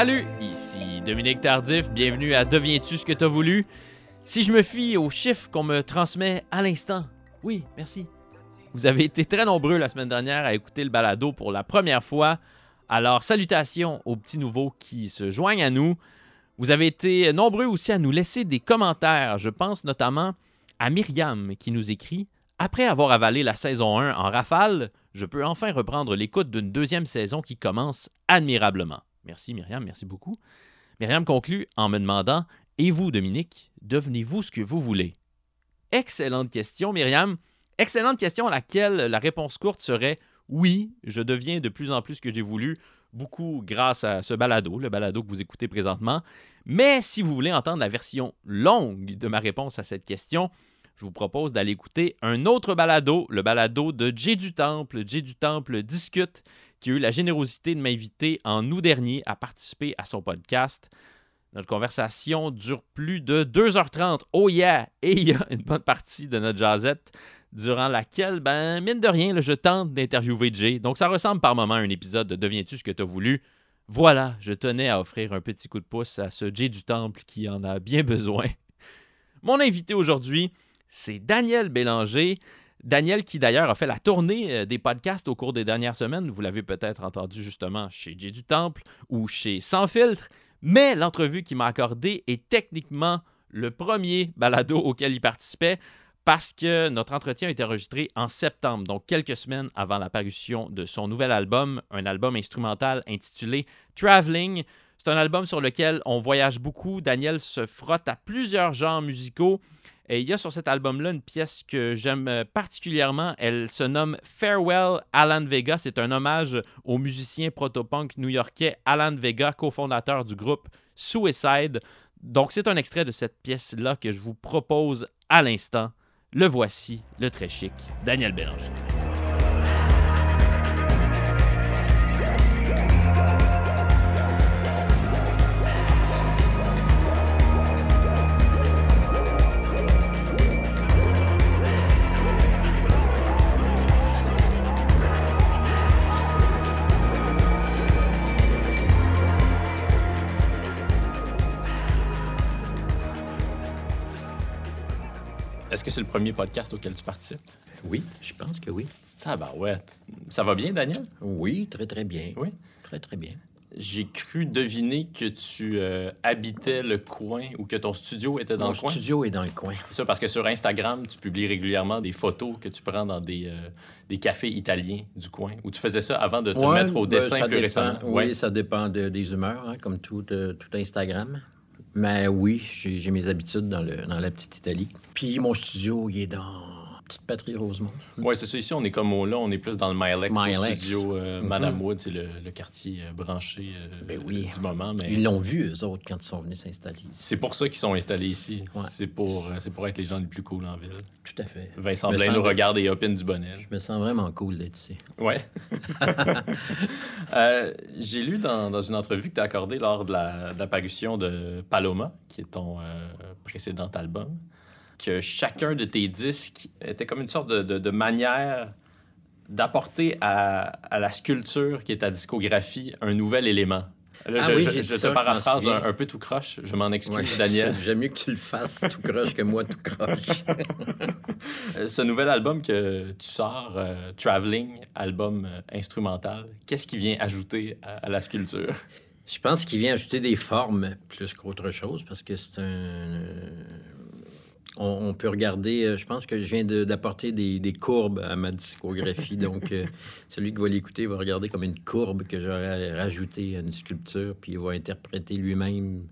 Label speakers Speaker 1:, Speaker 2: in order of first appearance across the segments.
Speaker 1: Salut, ici Dominique Tardif, bienvenue à Deviens-tu ce que t'as voulu? Si je me fie aux chiffres qu'on me transmet à l'instant, oui, merci. Vous avez été très nombreux la semaine dernière à écouter le balado pour la première fois, alors salutations aux petits nouveaux qui se joignent à nous. Vous avez été nombreux aussi à nous laisser des commentaires, je pense notamment à Myriam qui nous écrit Après avoir avalé la saison 1 en rafale, je peux enfin reprendre l'écoute d'une deuxième saison qui commence admirablement. Merci Myriam, merci beaucoup. Myriam conclut en me demandant Et vous, Dominique, devenez-vous ce que vous voulez Excellente question, Myriam. Excellente question à laquelle la réponse courte serait Oui, je deviens de plus en plus ce que j'ai voulu, beaucoup grâce à ce balado, le balado que vous écoutez présentement. Mais si vous voulez entendre la version longue de ma réponse à cette question, je vous propose d'aller écouter un autre balado, le balado de Jay du Temple. Jay du Temple discute, qui a eu la générosité de m'inviter en août dernier à participer à son podcast. Notre conversation dure plus de 2h30. Oh yeah! Et il y a une bonne partie de notre jazzette durant laquelle, ben, mine de rien, je tente d'interviewer Jay. Donc, ça ressemble par moment à un épisode de Deviens-tu ce que tu as voulu? Voilà, je tenais à offrir un petit coup de pouce à ce Jay du Temple qui en a bien besoin. Mon invité aujourd'hui, c'est Daniel Bélanger. Daniel qui d'ailleurs a fait la tournée euh, des podcasts au cours des dernières semaines. Vous l'avez peut-être entendu justement chez Jay du Temple ou chez Sans filtre. Mais l'entrevue qu'il m'a accordée est techniquement le premier balado auquel il participait parce que notre entretien a été enregistré en septembre, donc quelques semaines avant la parution de son nouvel album, un album instrumental intitulé Traveling. C'est un album sur lequel on voyage beaucoup. Daniel se frotte à plusieurs genres musicaux. Et il y a sur cet album-là une pièce que j'aime particulièrement. Elle se nomme Farewell Alan Vega. C'est un hommage au musicien protopunk new-yorkais Alan Vega, cofondateur du groupe Suicide. Donc c'est un extrait de cette pièce-là que je vous propose à l'instant. Le voici, le très chic Daniel Bélanger. Est-ce que c'est le premier podcast auquel tu participes?
Speaker 2: Oui, je pense que oui.
Speaker 1: Ah bah ouais. Ça va bien, Daniel?
Speaker 2: Oui, très, très bien.
Speaker 1: Oui?
Speaker 2: Très, très bien.
Speaker 1: J'ai cru deviner que tu euh, habitais le coin ou que ton studio était dans
Speaker 2: Mon
Speaker 1: le coin.
Speaker 2: studio est dans le coin.
Speaker 1: C'est ça, parce que sur Instagram, tu publies régulièrement des photos que tu prends dans des, euh, des cafés italiens du coin. Ou tu faisais ça avant de te
Speaker 2: Ouais,
Speaker 1: mettre au
Speaker 2: ben,
Speaker 1: dessin plus
Speaker 2: dépend.
Speaker 1: récemment?
Speaker 2: Oui,
Speaker 1: Ouais.
Speaker 2: ça dépend de- des humeurs, hein, comme tout, euh, tout Instagram. Mais oui, j'ai j'ai mes habitudes dans, le, dans la petite Italie. Puis mon studio, il est dans Petite Patrie Rosemont.
Speaker 1: Ouais, c'est ça. Ici, on est comme au là, on est plus dans le Milex, studio euh,
Speaker 2: Mhm.
Speaker 1: Madame Wood, c'est le, le quartier euh, branché euh,
Speaker 2: Ben oui.
Speaker 1: du moment. Mais
Speaker 2: Ils l'ont vu, eux autres, quand ils sont venus s'installer ici.
Speaker 1: c'est pour ça qu'ils sont installés ici.
Speaker 2: Ouais.
Speaker 1: C'est pour, euh, c'est pour être les gens les plus cool en ville.
Speaker 2: Tout à fait.
Speaker 1: Vincent Blain nous regarde et opine du bonnet.
Speaker 2: Je me sens vraiment cool d'être ici.
Speaker 1: Ouais. Euh, J'ai lu dans, dans une entrevue que tu as accordée lors de la, de la parution de Paloma, qui est ton précédent album, que chacun de tes disques était comme une sorte de, de- de manière d'apporter à, à la sculpture qui est ta discographie un nouvel élément. Là,
Speaker 2: Ah
Speaker 1: je,
Speaker 2: oui,
Speaker 1: je- je te paraphrase un, peu tout croche, je m'en excuse,
Speaker 2: Ouais,
Speaker 1: Daniel.
Speaker 2: J'aime mieux que tu le fasses tout croche que moi tout croche.
Speaker 1: Ce nouvel album que tu sors, euh, Traveling, album euh, instrumental, qu'est-ce qui vient ajouter à- à la sculpture?
Speaker 2: Je pense qu'il vient ajouter des formes plus qu'autre chose parce que c'est un. On, on peut regarder. euh, Je pense que je viens de- d'apporter des, des courbes à ma discographie. donc, euh, celui qui va l'écouter va regarder comme une courbe que j'aurais rajoutée à une sculpture, puis il va interpréter lui-même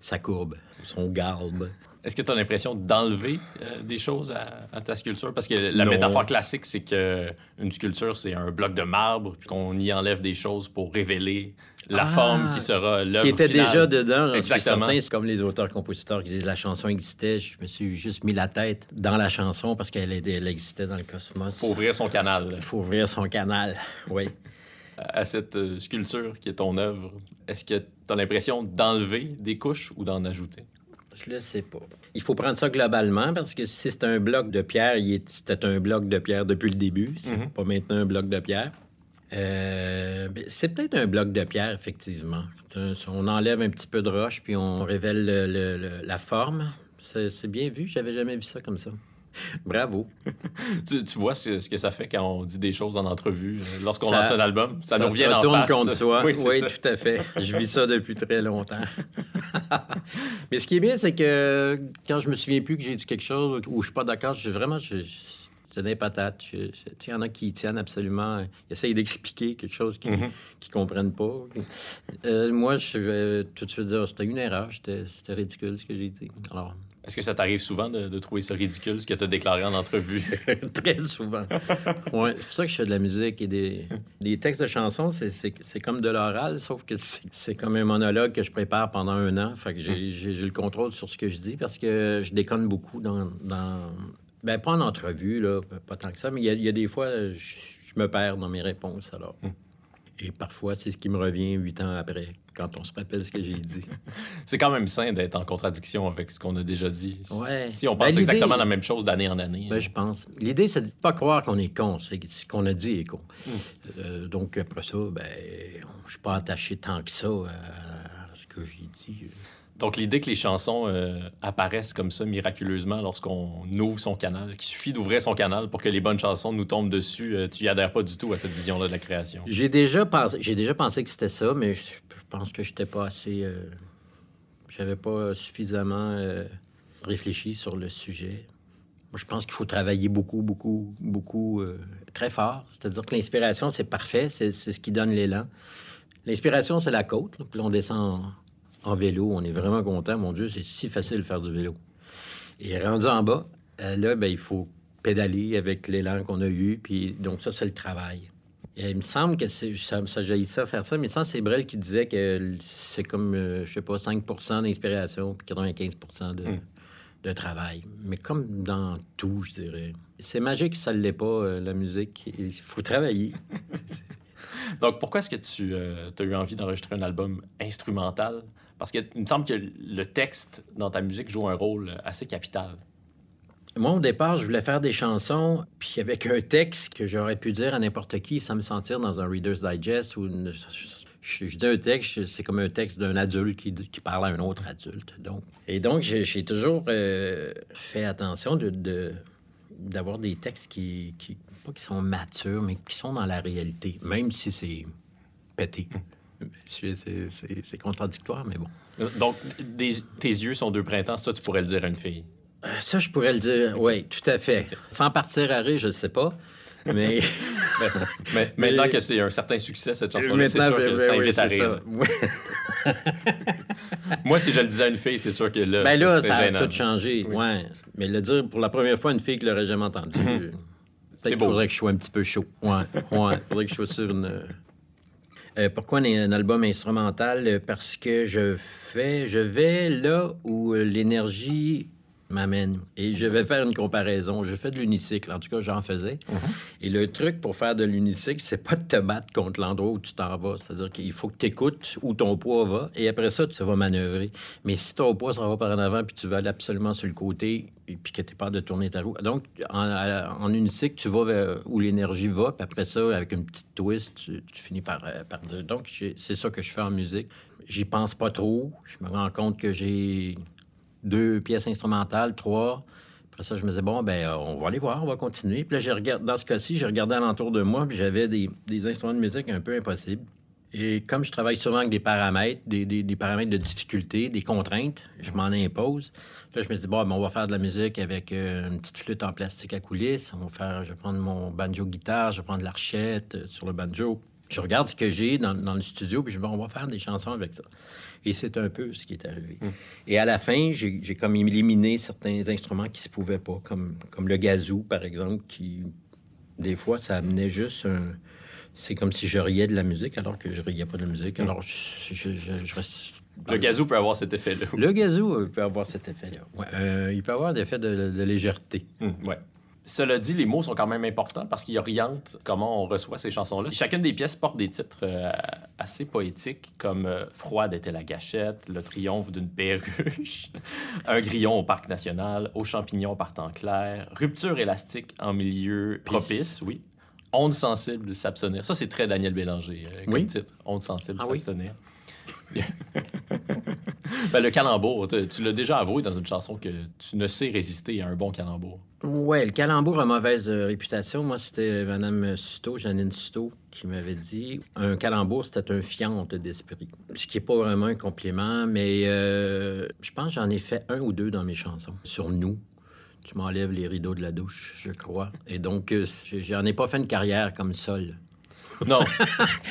Speaker 2: sa courbe, son garbe.
Speaker 1: Est-ce que tu as l'impression d'enlever euh, des choses à, à ta sculpture? Parce que la
Speaker 2: Non.
Speaker 1: métaphore classique, c'est que une sculpture, c'est un bloc de marbre, puis qu'on y enlève des choses pour révéler la
Speaker 2: Ah!
Speaker 1: forme qui sera l'œuvre
Speaker 2: Qui était
Speaker 1: finale.
Speaker 2: déjà dedans, suis
Speaker 1: Exactement.
Speaker 2: C'est comme les auteurs-compositeurs qui disent la chanson existait. Je me suis juste mis la tête dans la chanson parce qu'elle elle existait dans le cosmos.
Speaker 1: Faut ouvrir son canal
Speaker 2: Il faut ouvrir son canal. Oui.
Speaker 1: à à cette euh, sculpture qui est ton œuvre. Est-ce que tu as l'impression d'enlever des couches ou d'en ajouter?
Speaker 2: Je le sais pas. Il faut prendre ça globalement parce que si c'est un bloc de pierre, c'était un bloc de pierre depuis le début. C'est
Speaker 1: Mhm.
Speaker 2: pas maintenant un bloc de pierre. Euh, ben, c'est peut-être un bloc de pierre, effectivement. On enlève un petit peu de roche, puis on révèle le- le- le- la forme. C'est c'est bien vu, j'avais jamais vu ça comme ça. Bravo.
Speaker 1: Tu, tu vois ce, ce que ça fait quand on dit des choses en entrevue, euh, lorsqu'on
Speaker 2: Ça-
Speaker 1: lance un album. Ça, nous
Speaker 2: se
Speaker 1: revient en
Speaker 2: retourne
Speaker 1: face.
Speaker 2: contre soi.
Speaker 1: Oui,
Speaker 2: Oui,
Speaker 1: ça.
Speaker 2: tout à fait. Je vis ça depuis très longtemps. Mais ce qui est bien, c'est que quand je me souviens plus que j'ai dit quelque chose ou je suis pas d'accord, je vraiment, je, je, des patates. Il y en a qui tiennent absolument. Ils essayent d'expliquer quelque chose qu'ils
Speaker 1: Mhm.
Speaker 2: ne comprennent pas. Euh, moi, je vais tout de suite dire c'était une erreur. C'était c'était ridicule ce que j'ai dit. Alors,
Speaker 1: Est-ce que ça t'arrive souvent de, de trouver ça ridicule, ce que tu as déclaré en entrevue?
Speaker 2: Très souvent. Ouais, c'est pour ça que je fais de la musique et des, des textes de chansons, c'est- c'est c'est comme de l'oral, sauf que c'est c'est comme un monologue que je prépare pendant un an. Fait que j'ai j'ai- le contrôle sur ce que je dis parce que je déconne beaucoup dans. dans... Ben, pas en entrevue, là, pas tant que ça, mais il y y a des fois, je, je me perds dans mes réponses, alors. Et parfois, c'est ce qui me revient huit ans après, quand on se rappelle ce que j'ai dit.
Speaker 1: C'est quand même sain d'être en contradiction avec ce qu'on a déjà dit. Si-
Speaker 2: Ouais.
Speaker 1: Si on
Speaker 2: Ben,
Speaker 1: pense exactement la même chose d'année en année.
Speaker 2: Ben, je pense. L'idée, c'est de ne pas croire qu'on est con. C'est que ce qu'on a dit est con.
Speaker 1: Hmm.
Speaker 2: Euh, donc, après ça, ben, je suis pas attaché tant que ça à ce que j'ai dit.
Speaker 1: Donc, l'idée que les chansons euh, apparaissent comme ça miraculeusement lorsqu'on ouvre son canal, qu'il suffit d'ouvrir son canal pour que les bonnes chansons nous tombent dessus, euh, tu y adhères pas du tout à cette vision-là de la création.
Speaker 2: J'ai déjà pensé, déjà pensé que c'était ça, mais je, pense que j'étais pas assez. euh, J'avais pas suffisamment réfléchi sur le sujet. Moi, je pense qu'il faut travailler beaucoup, beaucoup, beaucoup, très fort. C'est-à-dire que l'inspiration, c'est parfait, c'est ce qui donne l'élan. L'inspiration, c'est la côte. là, on descend en, vélo, on est vraiment content. Mon Dieu, c'est si facile de faire du vélo. Et rendu en bas, euh, là, ben, il faut pédaler avec l'élan qu'on a eu. Puis donc, ça, c'est le travail. Et il me semble que c'est, ça, ça jaillit ça faire ça, mais sans c'est Brel qui disait que c'est comme, euh, je sais pas, 5% d'inspiration puis 95 de,
Speaker 1: Mm.
Speaker 2: de travail. Mais comme dans tout, je dirais. C'est magique, ça ne l'est pas, euh, la musique. Il faut travailler.
Speaker 1: Donc, pourquoi est-ce que tu as eu envie d'enregistrer un album instrumental? Parce qu'il me semble que le texte dans ta musique joue un rôle assez capital.
Speaker 2: Moi, au départ, je voulais faire des chansons, puis avec un texte que j'aurais pu dire à n'importe qui sans me sentir dans un Reader's Digest. Je, dis un texte, c'est comme un texte d'un adulte qui, parle à un autre adulte. Donc. Et donc, j'ai toujours euh, fait attention de- d'avoir des textes qui, qui, pas qui sont matures, mais qui sont dans la réalité, même si c'est pété. C'est- c'est- contradictoire, mais bon.
Speaker 1: Donc, des- tes yeux sont deux printemps, ça, tu pourrais le dire à une fille.
Speaker 2: Euh, Ça, je pourrais le dire, oui, tout à fait. Sans partir à rire, je ne sais pas, mais...
Speaker 1: Mais
Speaker 2: Mais-
Speaker 1: maintenant que c'est un certain succès, cette chanson-là, c'est sûr que
Speaker 2: ben,
Speaker 1: ça
Speaker 2: ben, oui,
Speaker 1: invite à rire.
Speaker 2: ça.
Speaker 1: Moi, si je le disais à une fille, c'est sûr que là,
Speaker 2: Ben là, ça a tout changé.
Speaker 1: Oui.
Speaker 2: Ouais. Mais le dire pour la première fois à une fille qui l'aurait jamais entendu,
Speaker 1: C'est
Speaker 2: peut-être qu'il faudrait que je sois un petit peu chaud. Ouais, ouais. Il faudrait que je sois sur une. Euh, pourquoi un, un album instrumental? Euh, Parce que je fais, je vais là où l'énergie m'amène. Et je vais faire une comparaison. Je fais de l'unicycle. En tout cas, j'en faisais. Et le truc pour faire de l'unicycle, c'est pas de te battre contre l'endroit où tu t'en vas. C'est-à-dire qu'il faut que tu écoutes où ton poids va. Et après ça, tu vas manœuvrer. Mais si ton poids s'en va par en avant, puis tu vas aller absolument sur le côté, et puis que tu pas de tourner ta roue. Donc, en, unicycle, tu vas vers où l'énergie va. Puis après ça, avec une petite twist, tu, tu finis par, euh, par dire. Donc, c'est ça que je fais en musique. J'y pense pas trop. Je me rends compte que j'ai deux pièces instrumentales, trois. Après ça, je me disais, bon, ben, euh, on va aller voir, on va continuer. Puis là, j'ai dans ce cas-ci, j'ai regardé alentour de moi, puis j'avais des, instruments de musique un peu impossibles. Et comme je travaille souvent avec des paramètres, des paramètres de difficulté, des contraintes, je m'en impose. Là, je me dis, bon, ben, on va faire de la musique avec euh, une petite flûte en plastique à coulisses. On va faire, je vais prendre mon banjo-guitare, je vais prendre l'archette euh, sur le banjo. Je regarde ce que j'ai dans, dans le studio, puis je dis, bon, on va faire des chansons avec ça. Et c'est un peu ce qui est arrivé. Et à la fin, j'ai comme éliminé certains instruments qui se pouvaient pas, comme, comme le gazou, par exemple, qui, des fois, ça amenait juste un... C'est comme si je riais de la musique, alors que je riais pas de la musique. Alors, je, je- je- je reste...
Speaker 1: Le gazou peut avoir cet effet-là.
Speaker 2: Le gazou euh, peut avoir cet effet-là. Ouais. Euh, il peut avoir l'effet de, de légèreté.
Speaker 1: Hum, ouais. Cela dit, les mots sont quand même importants parce qu'ils orientent comment on reçoit ces chansons-là. Chacune des pièces porte des titres euh, assez poétiques, comme euh, Froide était la gâchette, Le triomphe d'une perruche, Un grillon au parc national, Aux champignons par temps clair, Rupture élastique en milieu propice, oui. Onde sensible, s'abstenir. Ça, c'est très Daniel Bélanger euh, comme
Speaker 2: Oui.
Speaker 1: titre. Onde sensible,
Speaker 2: Ah oui?
Speaker 1: Ben, le calembour, tu l'as déjà avoué dans une chanson que tu ne sais résister à un bon calembour.
Speaker 2: Ouais, le calembour a mauvaise euh, réputation. Moi, c'était Mme Suto, Janine Suto, qui m'avait dit un calembour, c'était un fiante d'esprit. Ce qui n'est pas vraiment un compliment, mais euh, je pense que j'en ai fait un ou deux dans mes chansons. Sur nous. Tu m'enlèves les rideaux de la douche, je crois. Et donc, euh, j'en ai pas fait une carrière comme Sol.
Speaker 1: Non,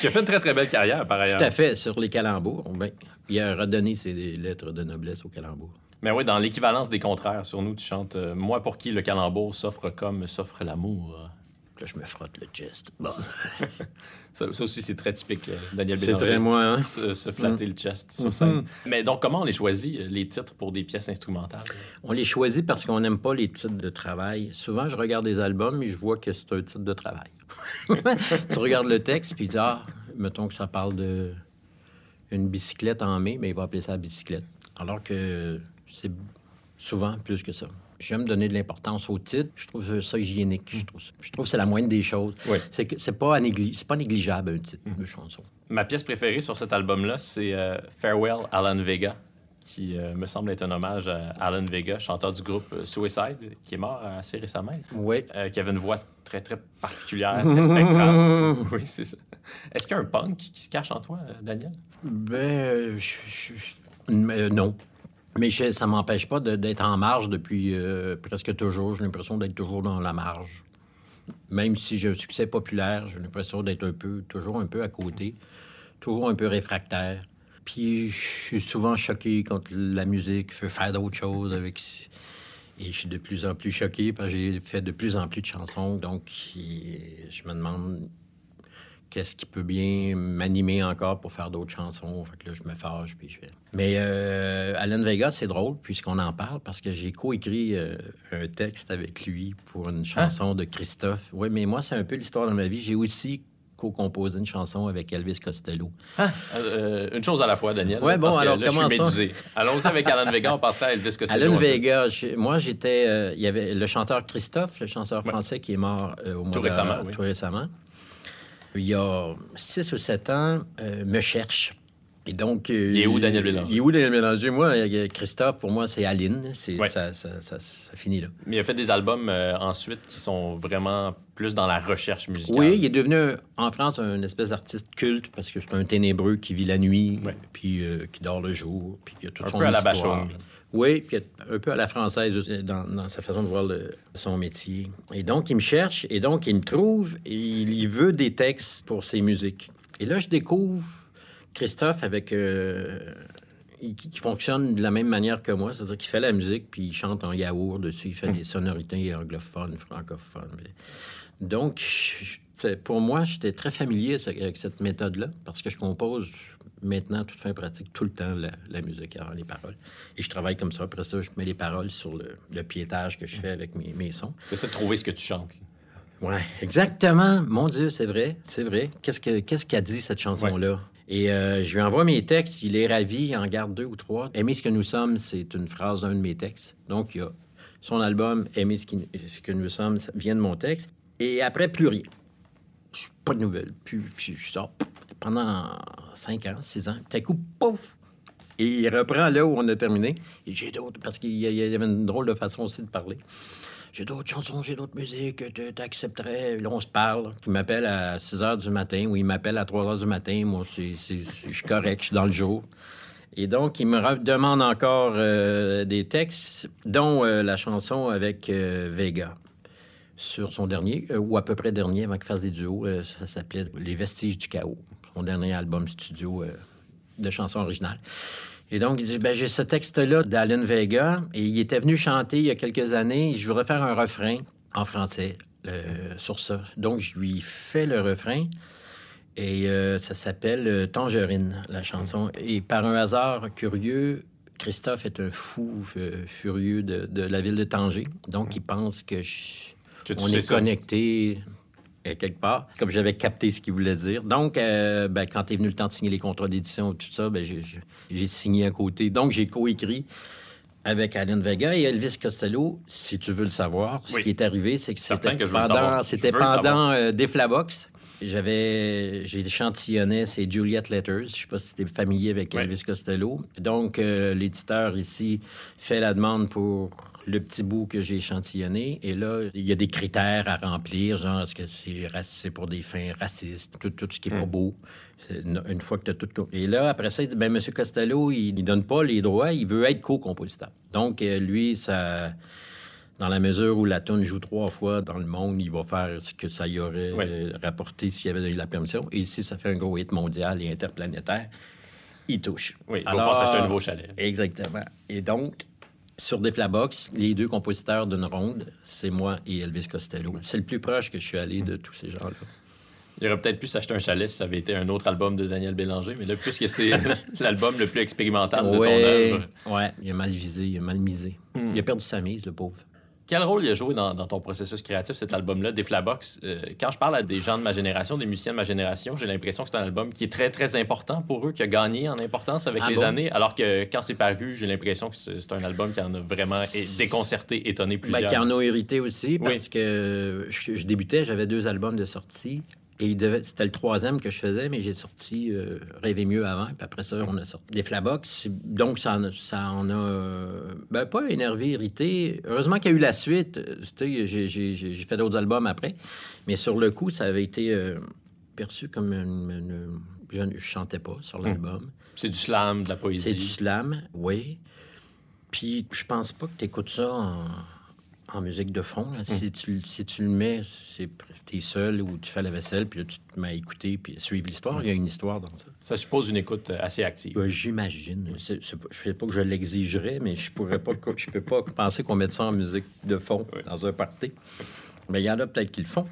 Speaker 1: qui a fait une très très belle carrière par ailleurs.
Speaker 2: Tout à fait, sur les calembours. Ben, il a redonné ses lettres de noblesse au calembour.
Speaker 1: Mais oui, dans l'équivalence des contraires, sur nous, tu chantes euh, Moi pour qui le calembour s'offre comme s'offre l'amour.
Speaker 2: Là, je me frotte le chest. Bon.
Speaker 1: Ça, ça aussi, c'est très typique, euh, Daniel
Speaker 2: C'est
Speaker 1: Bélanger.
Speaker 2: très moi, hein?
Speaker 1: Se, se flatter le chest sur scène. Mais donc, comment on les choisit, euh, les titres pour des pièces instrumentales?
Speaker 2: On les choisit parce qu'on n'aime pas les titres de travail. Souvent, je regarde des albums et je vois que c'est un titre de travail. tu regardes le texte puis tu dis, ah, mettons que ça parle de une bicyclette en mai, mais il va appeler ça la bicyclette. Alors que c'est souvent plus que ça. J'aime donner de l'importance au titre. Je trouve ça hygiénique. Je trouve, ça- je trouve que c'est la moindre des choses.
Speaker 1: Oui.
Speaker 2: C'est que c'est pas, négli- négligeable un titre de chanson.
Speaker 1: Ma pièce préférée sur cet album-là, c'est euh, Farewell Alan Vega, qui euh, me semble être un hommage à Alan Vega, chanteur du groupe euh, Suicide, qui est mort assez récemment,
Speaker 2: Oui.
Speaker 1: euh, qui avait une voix très, très particulière, très spectrale. oui, c'est ça. Est-ce qu'il y a un punk qui se cache en toi, Daniel?
Speaker 2: Ben, je, je- je- euh, non. Mais je- ça m'empêche pas d'être en marge depuis euh, presque toujours. J'ai l'impression d'être toujours dans la marge. Même si j'ai un succès populaire, j'ai l'impression d'être un peu, toujours un peu à côté, toujours un peu réfractaire. Puis je suis souvent choqué quand la musique veut faire d'autres choses avec. Et je suis de plus en plus choqué parce que j'ai fait de plus en plus de chansons. Donc, je me demande qu'est-ce qui peut bien m'animer encore pour faire d'autres chansons. Fait que là, je me fâche, puis je fais... Mais euh, Alan Vega, c'est drôle, puisqu'on en parle, parce que j'ai coécrit euh, un texte avec lui pour une chanson de Christophe. Oui, mais moi, c'est un peu l'histoire de ma vie. J'ai aussi co-composé une chanson avec Elvis Costello.
Speaker 1: Euh, une chose à la fois, Daniel.
Speaker 2: Ouais, bon,
Speaker 1: parce que
Speaker 2: alors,
Speaker 1: là, je suis
Speaker 2: comment
Speaker 1: médusé. Allons-y avec Alan Vega, on passera à Elvis Costello.
Speaker 2: Alan
Speaker 1: ensuite.
Speaker 2: Vega, je- moi, j'étais... euh, Il y avait le chanteur Christophe, le chanteur français qui est mort euh, au mois
Speaker 1: Tout
Speaker 2: de-
Speaker 1: récemment, oui.
Speaker 2: tout récemment. Il y a six ou sept ans, euh, me cherche. Et donc... euh,
Speaker 1: Il est où, Daniel Bélanger?
Speaker 2: Il est où, Daniel Bélanger? Moi, Christophe, pour moi, c'est Aline. C'est,
Speaker 1: Ouais.
Speaker 2: ça, ça, ça- ça finit là.
Speaker 1: Mais il a fait des albums euh, ensuite qui sont vraiment plus dans la recherche musicale.
Speaker 2: Oui, il est devenu, en France, un espèce d'artiste culte parce que c'est un ténébreux qui vit la nuit,
Speaker 1: Ouais.
Speaker 2: puis euh, qui dort le jour, puis qui a toute
Speaker 1: Un
Speaker 2: son
Speaker 1: peu à
Speaker 2: histoire. Oui, puis un peu à la française dans, dans sa façon de voir son métier. Et donc, il me cherche, et donc, il me trouve, et il, il veut des textes pour ses musiques. Et là, je découvre Christophe avec... euh, qui, fonctionne de la même manière que moi, c'est-à-dire qu'il fait la musique, puis il chante en yaourt dessus, il fait des sonorités anglophones, francophones. Donc, pour moi, j'étais très familier avec cette méthode-là, parce que je compose maintenant, toute fin pratique, tout le temps, la, la musique avant les paroles. Et je travaille comme ça. Après ça, je mets les paroles sur le, le piétage que je fais avec mes, mes sons.
Speaker 1: C'est de trouver ce que tu chantes.
Speaker 2: Ouais, exactement. Mon Dieu, c'est vrai, c'est vrai. Qu'est-ce que qu'est-ce qu'a dit cette chanson-là? Et euh, je lui envoie mes textes, il est ravi, il en garde deux ou trois. Aimer ce que nous sommes, c'est une phrase d'un de mes textes. Donc, il y a son album Aimer ce, qui- ce que nous sommes, ça vient de mon texte. Et après, plus rien. Pas de nouvelles. Puis, puis je sors pendant cinq ans, six ans. Tout à coup, pouf! Et il reprend là où on a terminé. J'ai d'autres, parce qu'il y avait une drôle de façon aussi de parler. J'ai d'autres chansons, j'ai d'autres musiques, tu t'accepterais. Là, on se parle. Il m'appelle à 6 h du matin ou il m'appelle à 3 h du matin. Moi, c'est, je suis correct, je suis dans le jour. Et donc, il me demande encore euh, des textes, dont euh, la chanson avec euh, Vega sur son dernier, ou à peu près dernier, avant qu'il fasse des duos. ça s'appelait Les Vestiges du Chaos, son dernier album studio euh, de chansons originales. Et donc, il dit, ben, j'ai ce texte-là d'Alan Vega, et il était venu chanter il y a quelques années, je voudrais faire un refrain en français euh, sur ça. Donc, je lui fais le refrain, et euh, ça s'appelle Tangerine, la chanson. Et par un hasard curieux, Christophe est un fou furieux de, de la ville de Tanger, donc il pense que je- on est connecté quelque part, comme j'avais capté ce qu'il voulait dire. Donc, euh, ben, quand est venu le temps de signer les contrats d'édition, tout ça, ben, j'ai- signé à côté. Donc, j'ai coécrit avec Alan Vega et Elvis Costello, si tu veux le savoir. Ce qui est arrivé, c'est que c'était pendant, c'était pendant euh, Deflabox. J'avais, j'ai échantillonné, c'est Juliet Letters. Je sais pas si tu es familier avec
Speaker 1: Oui.
Speaker 2: Elvis Costello. Donc, euh, l'éditeur ici fait la demande pour le petit bout que j'ai échantillonné. Et là, il y a des critères à remplir, genre, est-ce que c'est, pour des fins racistes, tout, tout ce qui est pas
Speaker 1: Mm.
Speaker 2: beau. Une, une fois que tu as tout... Et là, après ça, il dit, ben, M. Costello, il ne donne pas les droits, il veut être co-compositeur. Donc, euh, lui, ça... Dans la mesure où la tune joue trois fois dans le monde, il va faire ce que ça y aurait
Speaker 1: Ouais.
Speaker 2: rapporté s'il y avait eu la permission. Et si ça fait un gros hit mondial et interplanétaire, il touche.
Speaker 1: Oui, il va pouvoir s'acheter un nouveau chalet.
Speaker 2: Exactement. Et donc, sur Deflabox, les deux compositeurs d'une ronde, c'est moi et Elvis Costello. C'est le plus proche que je suis allé de tous ces gens-là.
Speaker 1: Il aurait peut-être pu s'acheter un chalet si ça avait été un autre album de Daniel Bélanger, mais là, puisque c'est l'album le plus expérimental de ton œuvre,
Speaker 2: ouais, il a mal visé, il a mal misé.
Speaker 1: Hmm.
Speaker 2: Il a perdu sa mise, le pauvre.
Speaker 1: Quel rôle il a joué dans, dans ton processus créatif, cet album-là, Deflabox? Euh, quand je parle à des gens de ma génération, des musiciens de ma génération, j'ai l'impression que c'est un album qui est très, très important pour eux, qui a gagné en importance avec
Speaker 2: Ah
Speaker 1: les
Speaker 2: bon?
Speaker 1: années, alors que quand c'est paru, j'ai l'impression que c'est un album qui en a vraiment déconcerté, étonné
Speaker 2: Ben,
Speaker 1: plusieurs.
Speaker 2: qui en ont hérité aussi, parce
Speaker 1: Oui.
Speaker 2: que je, je débutais, j'avais deux albums de sortie. Et c'était le troisième que je faisais, mais j'ai sorti euh, Rêver mieux avant. Puis après ça, on a sorti des Flabox. Donc, ça en a, ça en a euh, ben, pas énervé, irrité. Heureusement qu'il y a eu la suite. Euh, J'ai fait d'autres albums après. Mais sur le coup, ça avait été euh, perçu comme une... une- je ne chantais pas sur l'album.
Speaker 1: C'est du slam, de la
Speaker 2: C'est
Speaker 1: poésie.
Speaker 2: du slam, oui. Puis je pense pas que tu écoutes ça en, en musique de fond. là. Si, tu, si tu le mets, c'est t'es seul ou tu fais la vaisselle, puis là, tu te mets à écouter puis suivre l'histoire. Il y a une histoire dans ça.
Speaker 1: Ça suppose une écoute euh, assez active.
Speaker 2: Ben, J'imagine. C'est- c'est pas- Je ne sais pas que je l'exigerais, mais je pourrais pas, je peux pas penser qu'on mette ça en musique de fond dans un party. Mais il y en a peut-être qui le font.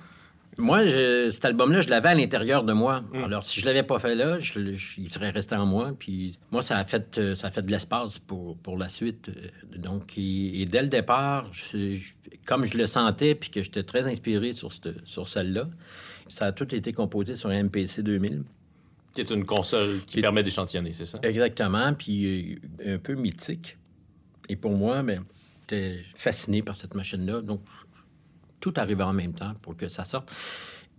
Speaker 2: Moi, je- cet album-là, je l'avais à l'intérieur de moi. Alors, si je l'avais pas fait là, je- je- il serait resté en moi. Puis moi, ça a fait, euh, ça a fait de l'espace pour, pour la suite. Euh, Donc, et, et dès le départ, comme je le sentais, puis que j'étais très inspiré sur, cette- sur celle-là, ça a tout été composé sur un MPC 2000.
Speaker 1: Qui est une console qui
Speaker 2: Qui-
Speaker 1: permet d'échantillonner, c'est ça?
Speaker 2: Exactement, puis euh, un peu mythique. Et pour moi, ben, j'étais fasciné par cette machine-là. Donc, tout arrivait en même temps pour que ça sorte.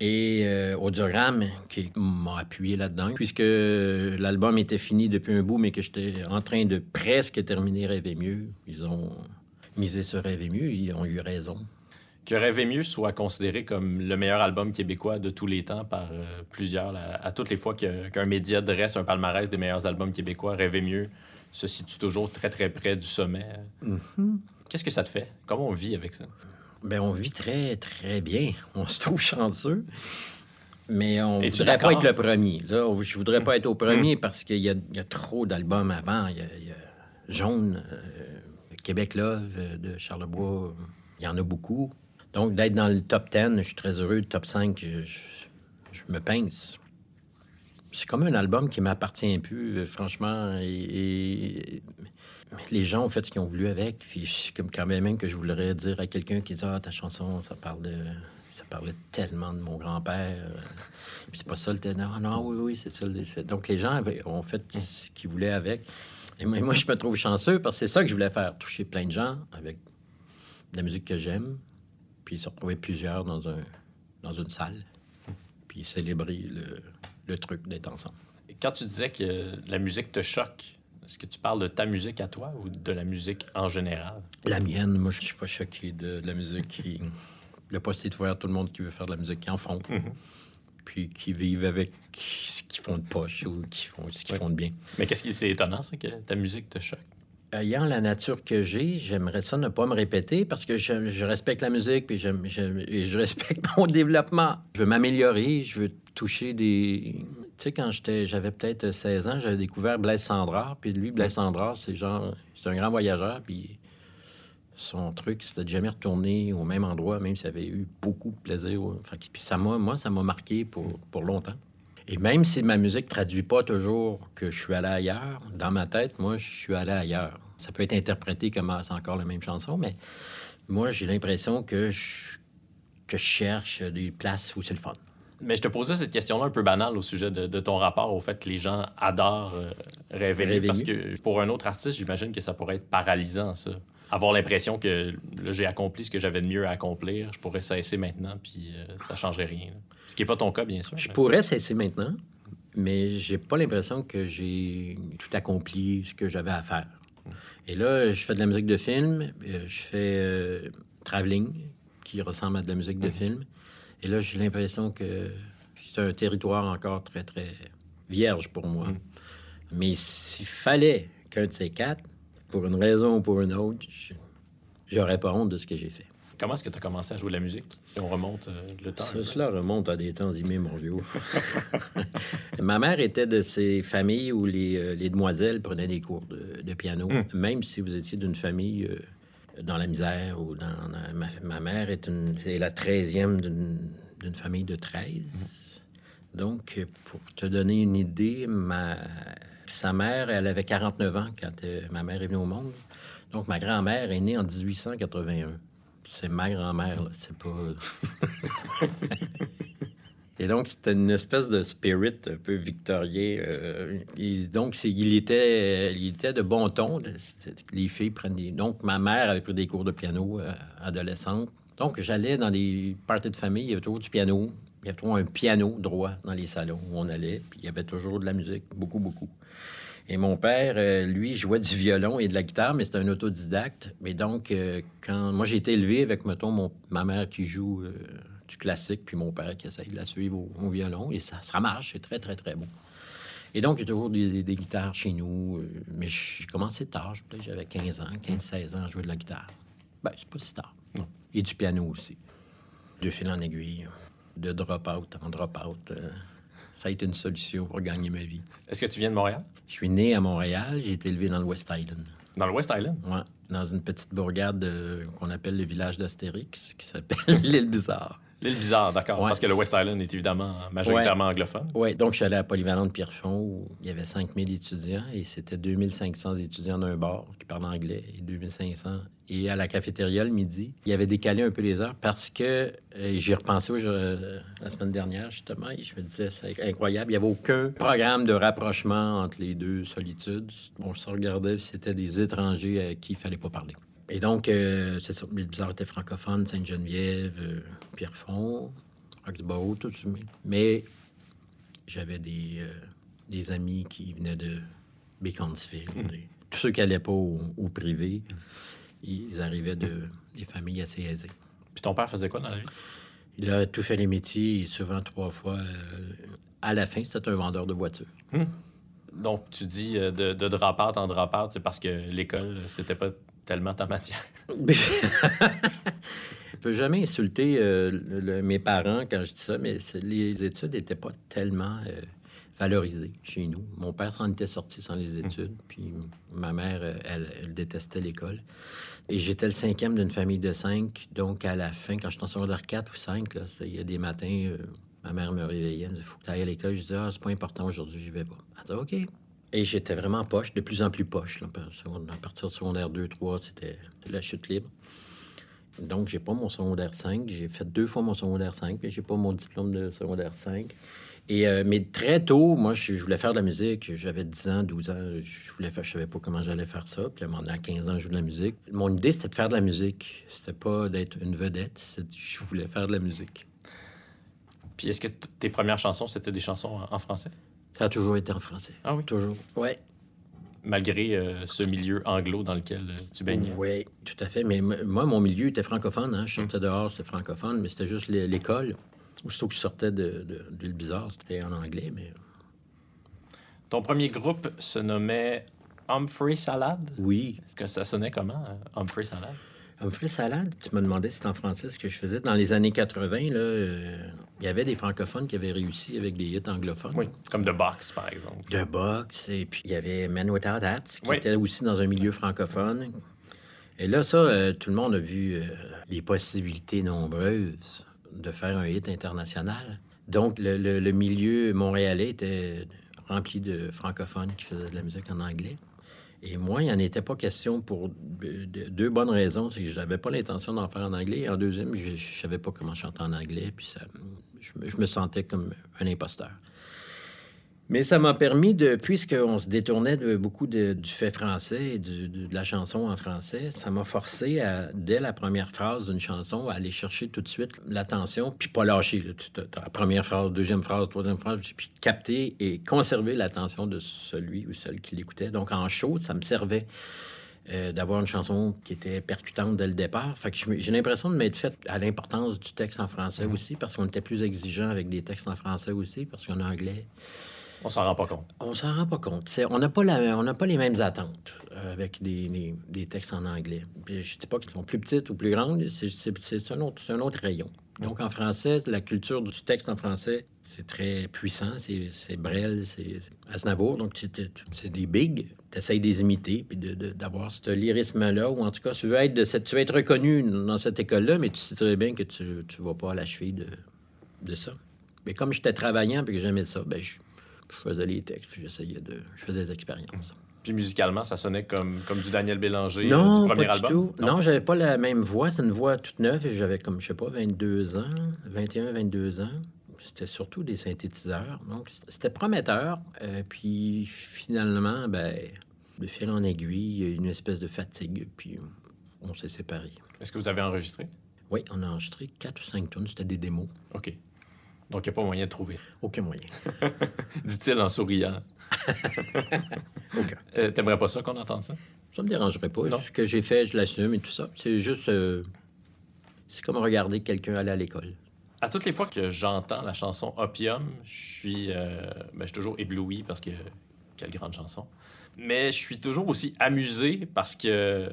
Speaker 2: Et euh, Audiogramme, qui m'a appuyé là-dedans, puisque l'album était fini depuis un bout, mais que j'étais en train de presque terminer Rêver mieux. Ils ont misé sur Rêver mieux, ils ont eu raison.
Speaker 1: Que Rêver mieux soit considéré comme le meilleur album québécois de tous les temps par euh, plusieurs. là. à toutes les fois qu'un média dresse un palmarès des meilleurs albums québécois, Rêver mieux se situe toujours très très près du sommet. Qu'est-ce que ça te fait? Comment on vit avec ça?
Speaker 2: Ben, on vit très, très bien. On se trouve chanceux. Mais on
Speaker 1: Es-tu
Speaker 2: voudrait pas être le premier. Là, je voudrais pas être au premier parce qu'il y y a trop d'albums avant. Il y a, il y a Jaune, euh, Québec Love euh, de Charlebois, il y en a beaucoup. Donc, d'être dans le top 10, je suis très heureux. Le top 5, je, je- je me pince. C'est comme un album qui m'appartient plus, euh, franchement. Et, et- les gens ont fait ce qu'ils ont voulu avec. Puis comme quand même que je voudrais dire à quelqu'un qui dit Ah, ta chanson, ça parle de. Ça parlait tellement de mon grand-père. euh, Puis c'est pas ça le ténor. Non, oui, oui, c'est ça. Donc les gens ont fait ce qu'ils voulaient avec. Et moi, moi, je me trouve chanceux parce que c'est ça que je voulais faire. Toucher plein de gens avec de la musique que j'aime. Puis se retrouver plusieurs dans, un, dans une salle. Puis célébrer le, le truc d'être ensemble.
Speaker 1: Quand tu disais que la musique te choque, est-ce que tu parles de ta musique à toi ou de la musique en général?
Speaker 2: La mienne, moi, je suis pas choqué de, de la musique qui. Le poste de voir tout le monde qui veut faire de la musique, qui en font. Puis qui vivent avec ce qu'ils font de poche ou qui font, ce qu'ils
Speaker 1: Ouais.
Speaker 2: font de bien.
Speaker 1: Mais qu'est-ce qui c'est étonnant, ça, que ta musique te choque?
Speaker 2: Ayant la nature que j'ai, j'aimerais ça ne pas me répéter parce que je, je respecte la musique puis et je respecte mon développement. Je veux m'améliorer, je veux toucher des... Tu sais, quand j'étais, j'avais peut-être 16 ans, j'avais découvert Blaise Sandrard. Puis lui, Blaise Sandrard, c'est genre... C'est un grand voyageur, puis son truc, c'était de jamais retourner au même endroit, même s'il avait eu beaucoup de plaisir. Que- puis ça m'a, moi, ça m'a marqué pour, pour longtemps. Et même si ma musique traduit pas toujours que je suis allé ailleurs, dans ma tête, moi, je suis allé ailleurs. Ça peut être interprété comme ah, c'est encore la même chanson, mais moi, j'ai l'impression que je, que je cherche des places où c'est le fun.
Speaker 1: Mais je te posais cette question-là un peu banale au sujet de, de ton rapport au fait que les gens adorent euh, rêver.
Speaker 2: Rêver
Speaker 1: Parce que pour un autre artiste, j'imagine que ça pourrait être paralysant, ça. Avoir l'impression que j'ai accompli ce que j'avais de mieux à accomplir, je pourrais cesser maintenant, puis euh, ça changerait rien. là. Ce qui n'est pas ton cas, bien sûr.
Speaker 2: Je
Speaker 1: mais-
Speaker 2: pourrais cesser maintenant, mais j'ai pas l'impression que j'ai tout accompli ce que j'avais à faire. Et là, je fais de la musique de film, euh, je fais euh, travelling, qui ressemble à de la musique de film. Et là, j'ai l'impression que c'est un territoire encore très, très vierge pour moi. Mais s'il fallait qu'un de ces quatre, pour une raison ou pour une autre, je- j'aurais pas honte de ce que j'ai fait.
Speaker 1: Comment est-ce que tu as commencé à jouer de la musique? Si on remonte euh, le temps?
Speaker 2: Ça, cela remonte à des temps immémoriaux. Ma mère était de ces familles où les, euh, les demoiselles prenaient des cours de, de piano, même si vous étiez d'une famille euh, dans la misère ou dans... dans- ma, ma mère est, une, est la treizième d'une famille de 13. Donc, euh, pour te donner une idée, ma, sa mère, elle avait 49 ans quand euh, ma mère est venue au monde. Donc, ma grand-mère est née en 1881. C'est ma grand-mère, là. C'est pas... Et donc, c'était une espèce de spirit un peu victorien. euh, et donc, il, était, il était de bon ton. Les filles prennent. Donc, ma mère avait pris des cours de piano euh, adolescente. Donc, j'allais dans des parties de famille, il y avait toujours du piano. Il y avait toujours un piano droit dans les salons où on allait. Puis, il y avait toujours de la musique, beaucoup, beaucoup. Et mon père, euh, lui, jouait du violon et de la guitare, mais c'était un autodidacte. Mais donc, euh, quand moi, j'ai été élevé avec, mettons, ma mère qui joue euh, du classique, puis mon père qui essaye de la suivre au, au violon, et ça, ça marche, c'est très, très, très bon. Et donc, il y a toujours des, des- des guitares chez nous, euh, mais j'ai commencé tard, j'avais 15 ans, 15-16 ans à jouer de la guitare. Ben, c'est pas si tard.
Speaker 1: Non.
Speaker 2: Et du piano aussi. De fil en aiguille, de drop-out en drop-out. euh, ça a été une solution pour gagner ma vie.
Speaker 1: Est-ce que tu viens de Montréal?
Speaker 2: Je suis né à Montréal, j'ai été élevé dans le West Island.
Speaker 1: Dans le West Island?
Speaker 2: Ouais, dans une petite bourgade euh, qu'on appelle le village d'Astérix, qui s'appelle l'île Bizarre.
Speaker 1: L'île bizarre, d'accord.
Speaker 2: Ouais.
Speaker 1: Parce que le West Island est évidemment majoritairement anglophone.
Speaker 2: Oui, donc je suis allé à Polyvalente Pierrefonds où il y avait 5000 étudiants et c'était 2500 étudiants d'un bar qui parlent anglais et 2500. Et à la cafétéria le midi, il y avait décalé un peu les heures parce que euh, j'y ai repensé au- euh, la semaine dernière justement et je me disais c'est incroyable. Il n'y avait aucun programme de rapprochement entre les deux solitudes. On se regardait, c'était des étrangers à qui il fallait pas parler. Et donc, euh, c'est ça, le bizarre était francophone, Sainte-Geneviève, euh, Pierrefonds, Roxbow, tout ça. mais- Mais j'avais des, euh, des amis qui venaient de Bécansville. des- Tous ceux qui n'allaient pas au, au privé, ils arrivaient de des familles assez aisées.
Speaker 1: Puis ton père faisait quoi dans la vie?
Speaker 2: Il a tout fait les métiers et souvent trois fois. euh, à la fin, c'était un vendeur de voitures.
Speaker 1: Donc, tu dis euh, de, de drop-out en drop-out, c'est parce que l'école, c'était pas tellement ta matière.
Speaker 2: Je ne peux jamais insulter euh, le- le- mes parents quand je dis ça, mais les études n'étaient pas tellement euh, valorisées chez nous. Mon père s'en était sorti sans les études, puis ma mère, euh, elle, elle détestait l'école. Et j'étais le cinquième d'une famille de cinq, donc à la fin, quand je suis en secondaire 4 ou 5, là, c'est- il y a des matins, euh, ma mère me réveillait, elle me disait, faut que tu ailles à l'école. Je disais, ah, c'est pas important aujourd'hui, je vais pas. Elle disait, OK. Et j'étais vraiment poche, de plus en plus poche. À partir de secondaire 2, 3, c'était la chute libre. Donc, j'ai pas mon secondaire 5. J'ai fait deux fois mon secondaire 5, mais j'ai pas mon diplôme de secondaire 5. Et, euh, mais très tôt, moi, je, voulais faire de la musique. J'avais 10 ans, 12 ans. Je voulais faire, je savais pas comment j'allais faire ça. Puis à un moment donné, à 15 ans, je joue de la musique. Mon idée, c'était de faire de la musique. C'était pas d'être une vedette. Je voulais faire de la musique.
Speaker 1: Puis est-ce que tes premières chansons, c'était des chansons en français?
Speaker 2: Ça a toujours été en français.
Speaker 1: Ah oui?
Speaker 2: Toujours. Ouais.
Speaker 1: Malgré euh, ce milieu anglo dans lequel euh, tu baignais.
Speaker 2: Oui, tout à fait. Mais moi, mon milieu était francophone. Hein. Je sortais dehors, c'était francophone, mais c'était juste l'é- l'école. Aussitôt que je sortais de, de, de l'île bizarre, c'était en anglais, mais
Speaker 1: Ton premier groupe se nommait Humphrey Salad?
Speaker 2: oui.
Speaker 1: Est-ce que ça sonnait comment, euh, Humphrey Salad?
Speaker 2: Humphrey Salade, tu me demandais si c'était en français ce que je faisais. Dans les années 80, là, euh, il y avait des francophones qui avaient réussi avec des hits anglophones.
Speaker 1: Oui, comme The Box, par exemple.
Speaker 2: De boxe, et puis il y avait Man Without Hats, qui
Speaker 1: Oui.
Speaker 2: était aussi dans un milieu francophone. Et là, ça, euh, tout le monde a vu euh, les possibilités nombreuses de faire un hit international. Donc, le, le- le milieu montréalais était rempli de francophones qui faisaient de la musique en anglais. Et moi, il n'y en était pas question pour deux bonnes raisons. C'est que je n'avais pas l'intention d'en faire en anglais. Et en deuxième, je ne savais pas comment chanter en anglais. Puis ça, je, me sentais comme un imposteur. Mais ça m'a permis de, puisqu'on se détournait de beaucoup du fait français et de la chanson en français, ça m'a forcé à, dès la première phrase d'une chanson, à aller chercher tout de suite l'attention, puis pas lâcher. la première phrase, deuxième phrase, troisième phrase, puis capter et conserver l'attention de celui ou celle qui l'écoutait. Donc en show, ça me servait. Euh, d'avoir une chanson qui était percutante dès le départ. Fait que j'ai l'impression de m'être fait à l'importance du texte en français mm-hmm. aussi, parce qu'on était plus exigeant avec des textes en français aussi, parce qu'en anglais,
Speaker 1: on s'en rend pas compte.
Speaker 2: On s'en rend pas compte. on n'a pas, pas les mêmes attentes euh, avec des, des, textes en anglais. Je dis pas qu'ils sont plus petites ou plus grandes, c'est un, autre, un autre rayon. Donc en français, la culture du texte en français, c'est très puissant, c'est Brel, c'est Aznavour, donc c'est des bigs. Tu essaies de les imiter, puis d'avoir ce lyrisme-là, ou en tout cas, tu veux être, de tu veux être reconnu dans cette école-là, mais tu sais très bien que tu ne vas pas à la cheville de, de ça. Mais comme j'étais travaillant et que j'aimais ça, ben je, je faisais les textes, puis j'essayais de. Je faisais des expériences.
Speaker 1: Puis musicalement, ça sonnait comme, comme du Daniel Bélanger
Speaker 2: non,
Speaker 1: du premier
Speaker 2: pas
Speaker 1: album?
Speaker 2: Tout. Non, j'avais pas la même voix. C'est une voix toute neuve et j'avais comme, je sais pas, 22 ans, 21, 22 ans. C'était surtout des synthétiseurs. Donc, c'était prometteur. Euh, puis finalement, ben, de fil en aiguille, une espèce de fatigue, puis on s'est séparés.
Speaker 1: Est-ce que vous avez enregistré?
Speaker 2: Oui, on a enregistré quatre ou cinq tonnes. C'était des démos.
Speaker 1: OK. Donc, il n'y a pas moyen de trouver.
Speaker 2: Aucun moyen.
Speaker 1: Dit-il en souriant.
Speaker 2: Aucun.
Speaker 1: Euh, T'aimerais pas ça qu'on entende ça?
Speaker 2: Ça me dérangerait pas. Ce que j'ai fait, je l'assume et tout ça. C'est juste... Euh, c'est comme regarder quelqu'un aller à l'école.
Speaker 1: À toutes les fois que j'entends la chanson Opium, je suis, euh, ben, je suis toujours ébloui parce que... Quelle grande chanson. Mais je suis toujours aussi amusé parce que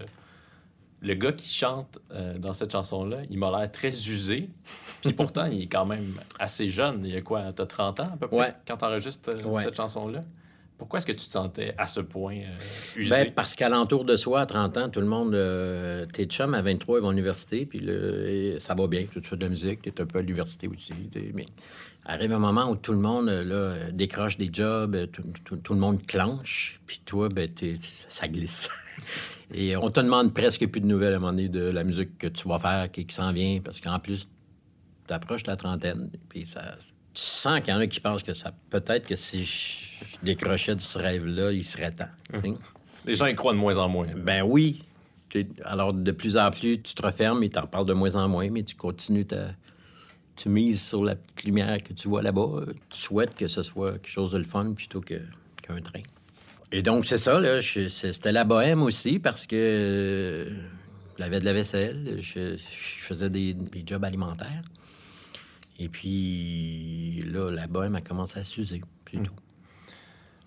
Speaker 1: le gars qui chante euh, dans cette chanson-là, il m'a l'air très usé. Puis pourtant, il est quand même assez jeune. Il y a quoi, t'as 30 ans à peu près quand t'enregistres euh, cette chanson-là? Pourquoi est-ce que tu te sentais à ce point euh, usé?
Speaker 2: Ben, parce qu'alentour de soi, à 30 ans, tout le monde... t'es chum à 23, il va à l'université, puis ça va bien, tu fais de la musique, t'es un peu à l'université aussi. Mais arrive un moment où tout le monde là, décroche des jobs, tout, le monde clenche, puis toi, ben, ça glisse. Et on te demande presque plus de nouvelles à un moment donné de la musique que tu vas faire, qui, s'en vient, parce qu'en plus, tu approches la trentaine, puis ça, tu sens qu'il y en a qui pensent que ça peut-être que si je décrochais de ce rêve-là, il serait temps.
Speaker 1: Les gens y croient de moins en moins.
Speaker 2: Ben oui. Alors, de plus en plus, tu te refermes et t'en parles de moins en moins, mais tu continues ta... Tu mises sur la petite lumière que tu vois là-bas. Tu souhaites que ce soit quelque chose de le fun plutôt qu'un train. Et donc, c'est ça, là. C'était la bohème aussi parce que je lavais de la vaisselle, je, faisais des, jobs alimentaires. Et puis, là, la bohème a commencé à s'user, c'est hmm. tout.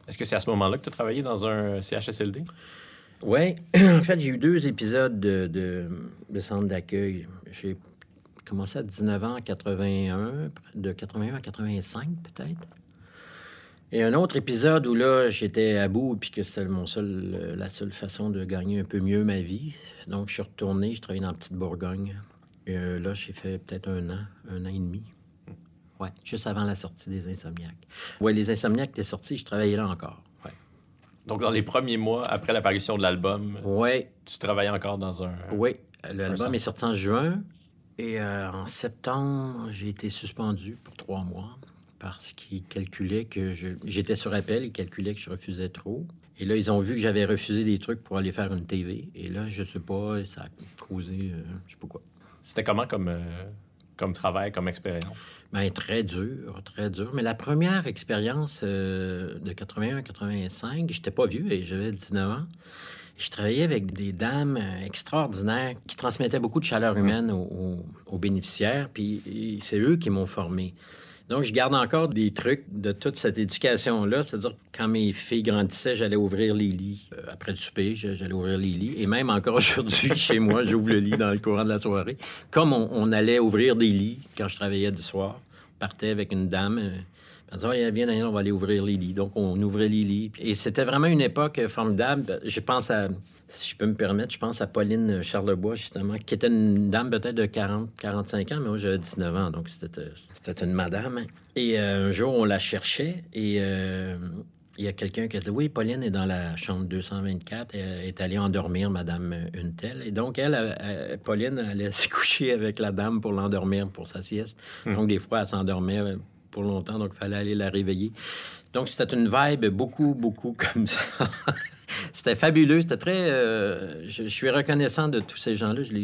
Speaker 1: Est-ce que c'est à ce moment-là que tu as travaillé dans un CHSLD?
Speaker 2: Oui. en fait, j'ai eu deux épisodes de, de, centre d'accueil. J'ai commencé à 19 ans en 81, de 81 à 85 peut-être. Et un autre épisode où là, j'étais à bout, puis que c'était mon seul, euh, la seule façon de gagner un peu mieux ma vie. Donc, je suis retourné, je travaillais dans la petite Bourgogne. Et euh, là, j'ai fait peut-être un an, un an et demi. Ouais, juste avant la sortie des Insomniaques. Ouais, les Insomniaques étaient sortis, je travaillais là encore. Ouais.
Speaker 1: Donc, dans les premiers mois après l'apparition de l'album,
Speaker 2: ouais.
Speaker 1: tu travaillais encore dans un.
Speaker 2: Oui, l'album est sorti en juin. Et euh, en septembre, j'ai été suspendu pour trois mois parce qu'ils calculaient que j'étais sur appel, ils calculaient que je refusais trop. Et là, ils ont vu que j'avais refusé des trucs pour aller faire une TV. Et là, je sais pas, ça a causé, euh, je sais pas quoi.
Speaker 1: C'était comment comme, euh, comme travail, comme expérience?
Speaker 2: Bien, très dur, très dur. Mais la première expérience euh, de 81 à 85, j'étais pas vieux et j'avais 19 ans. Je travaillais avec des dames extraordinaires qui transmettaient beaucoup de chaleur humaine aux, aux bénéficiaires, puis c'est eux qui m'ont formé. Donc, je garde encore des trucs de toute cette éducation-là. C'est-à-dire, quand mes filles grandissaient, j'allais ouvrir les lits. Euh, après le souper, j'allais ouvrir les lits. Et même encore aujourd'hui, chez moi, j'ouvre le lit dans le courant de la soirée. Comme on, allait ouvrir des lits quand je travaillais du soir, partais avec une dame. Euh, elle disait, viens, Daniel, on va aller ouvrir les lits. Donc, on ouvrait les lits. Et c'était vraiment une époque formidable. Je pense à si je peux me permettre, je pense à Pauline Charlebois, justement, qui était une dame peut-être de 40, 45 ans, mais moi j'avais 19 ans, donc c'était une madame. Et euh, un jour, on la cherchait et euh, il y a quelqu'un qui a dit Oui, Pauline est dans la chambre 224, elle est allée endormir Madame une telle. Et donc, elle, euh, euh, Pauline, allait se coucher avec la dame pour l'endormir pour sa sieste. Donc, des fois, elle s'endormait pour longtemps, donc il fallait aller la réveiller. Donc, c'était une vibe beaucoup, beaucoup comme ça. c'était fabuleux. C'était très. euh, je, je suis reconnaissant de tous ces gens-là. Je ne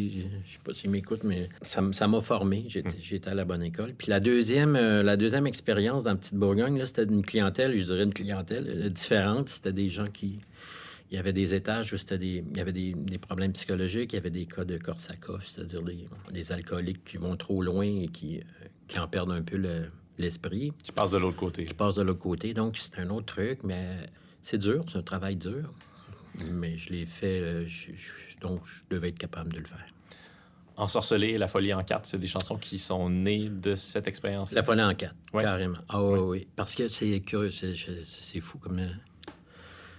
Speaker 2: sais pas s'ils m'écoutent, mais ça m'a formé. J'étais j'étais à la bonne école. Puis la deuxième, euh, la deuxième expérience dans Petite Bourgogne, c'était une clientèle, je dirais une clientèle euh, différente. C'était des gens qui. Il y avait des étages où c'était des, il y avait des, des problèmes psychologiques, il y avait des cas de Korsakoff, c'est-à-dire des, des alcooliques qui vont trop loin et qui, qui en perdent un peu le- l'esprit
Speaker 1: Tu passes de l'autre côté.
Speaker 2: qui passe de l'autre côté. Donc, c'est un autre truc, mais c'est dur, c'est un travail dur. Mais je l'ai fait, euh, je- je- donc je devais être capable de le faire.
Speaker 1: Ensorcelé et La folie en quatre, c'est des chansons qui sont nées de cette expérience.
Speaker 2: La folie en quatre,
Speaker 1: Ouais.
Speaker 2: carrément. Ah oui, oui. Parce que c'est curieux, c'est- fou comme... euh,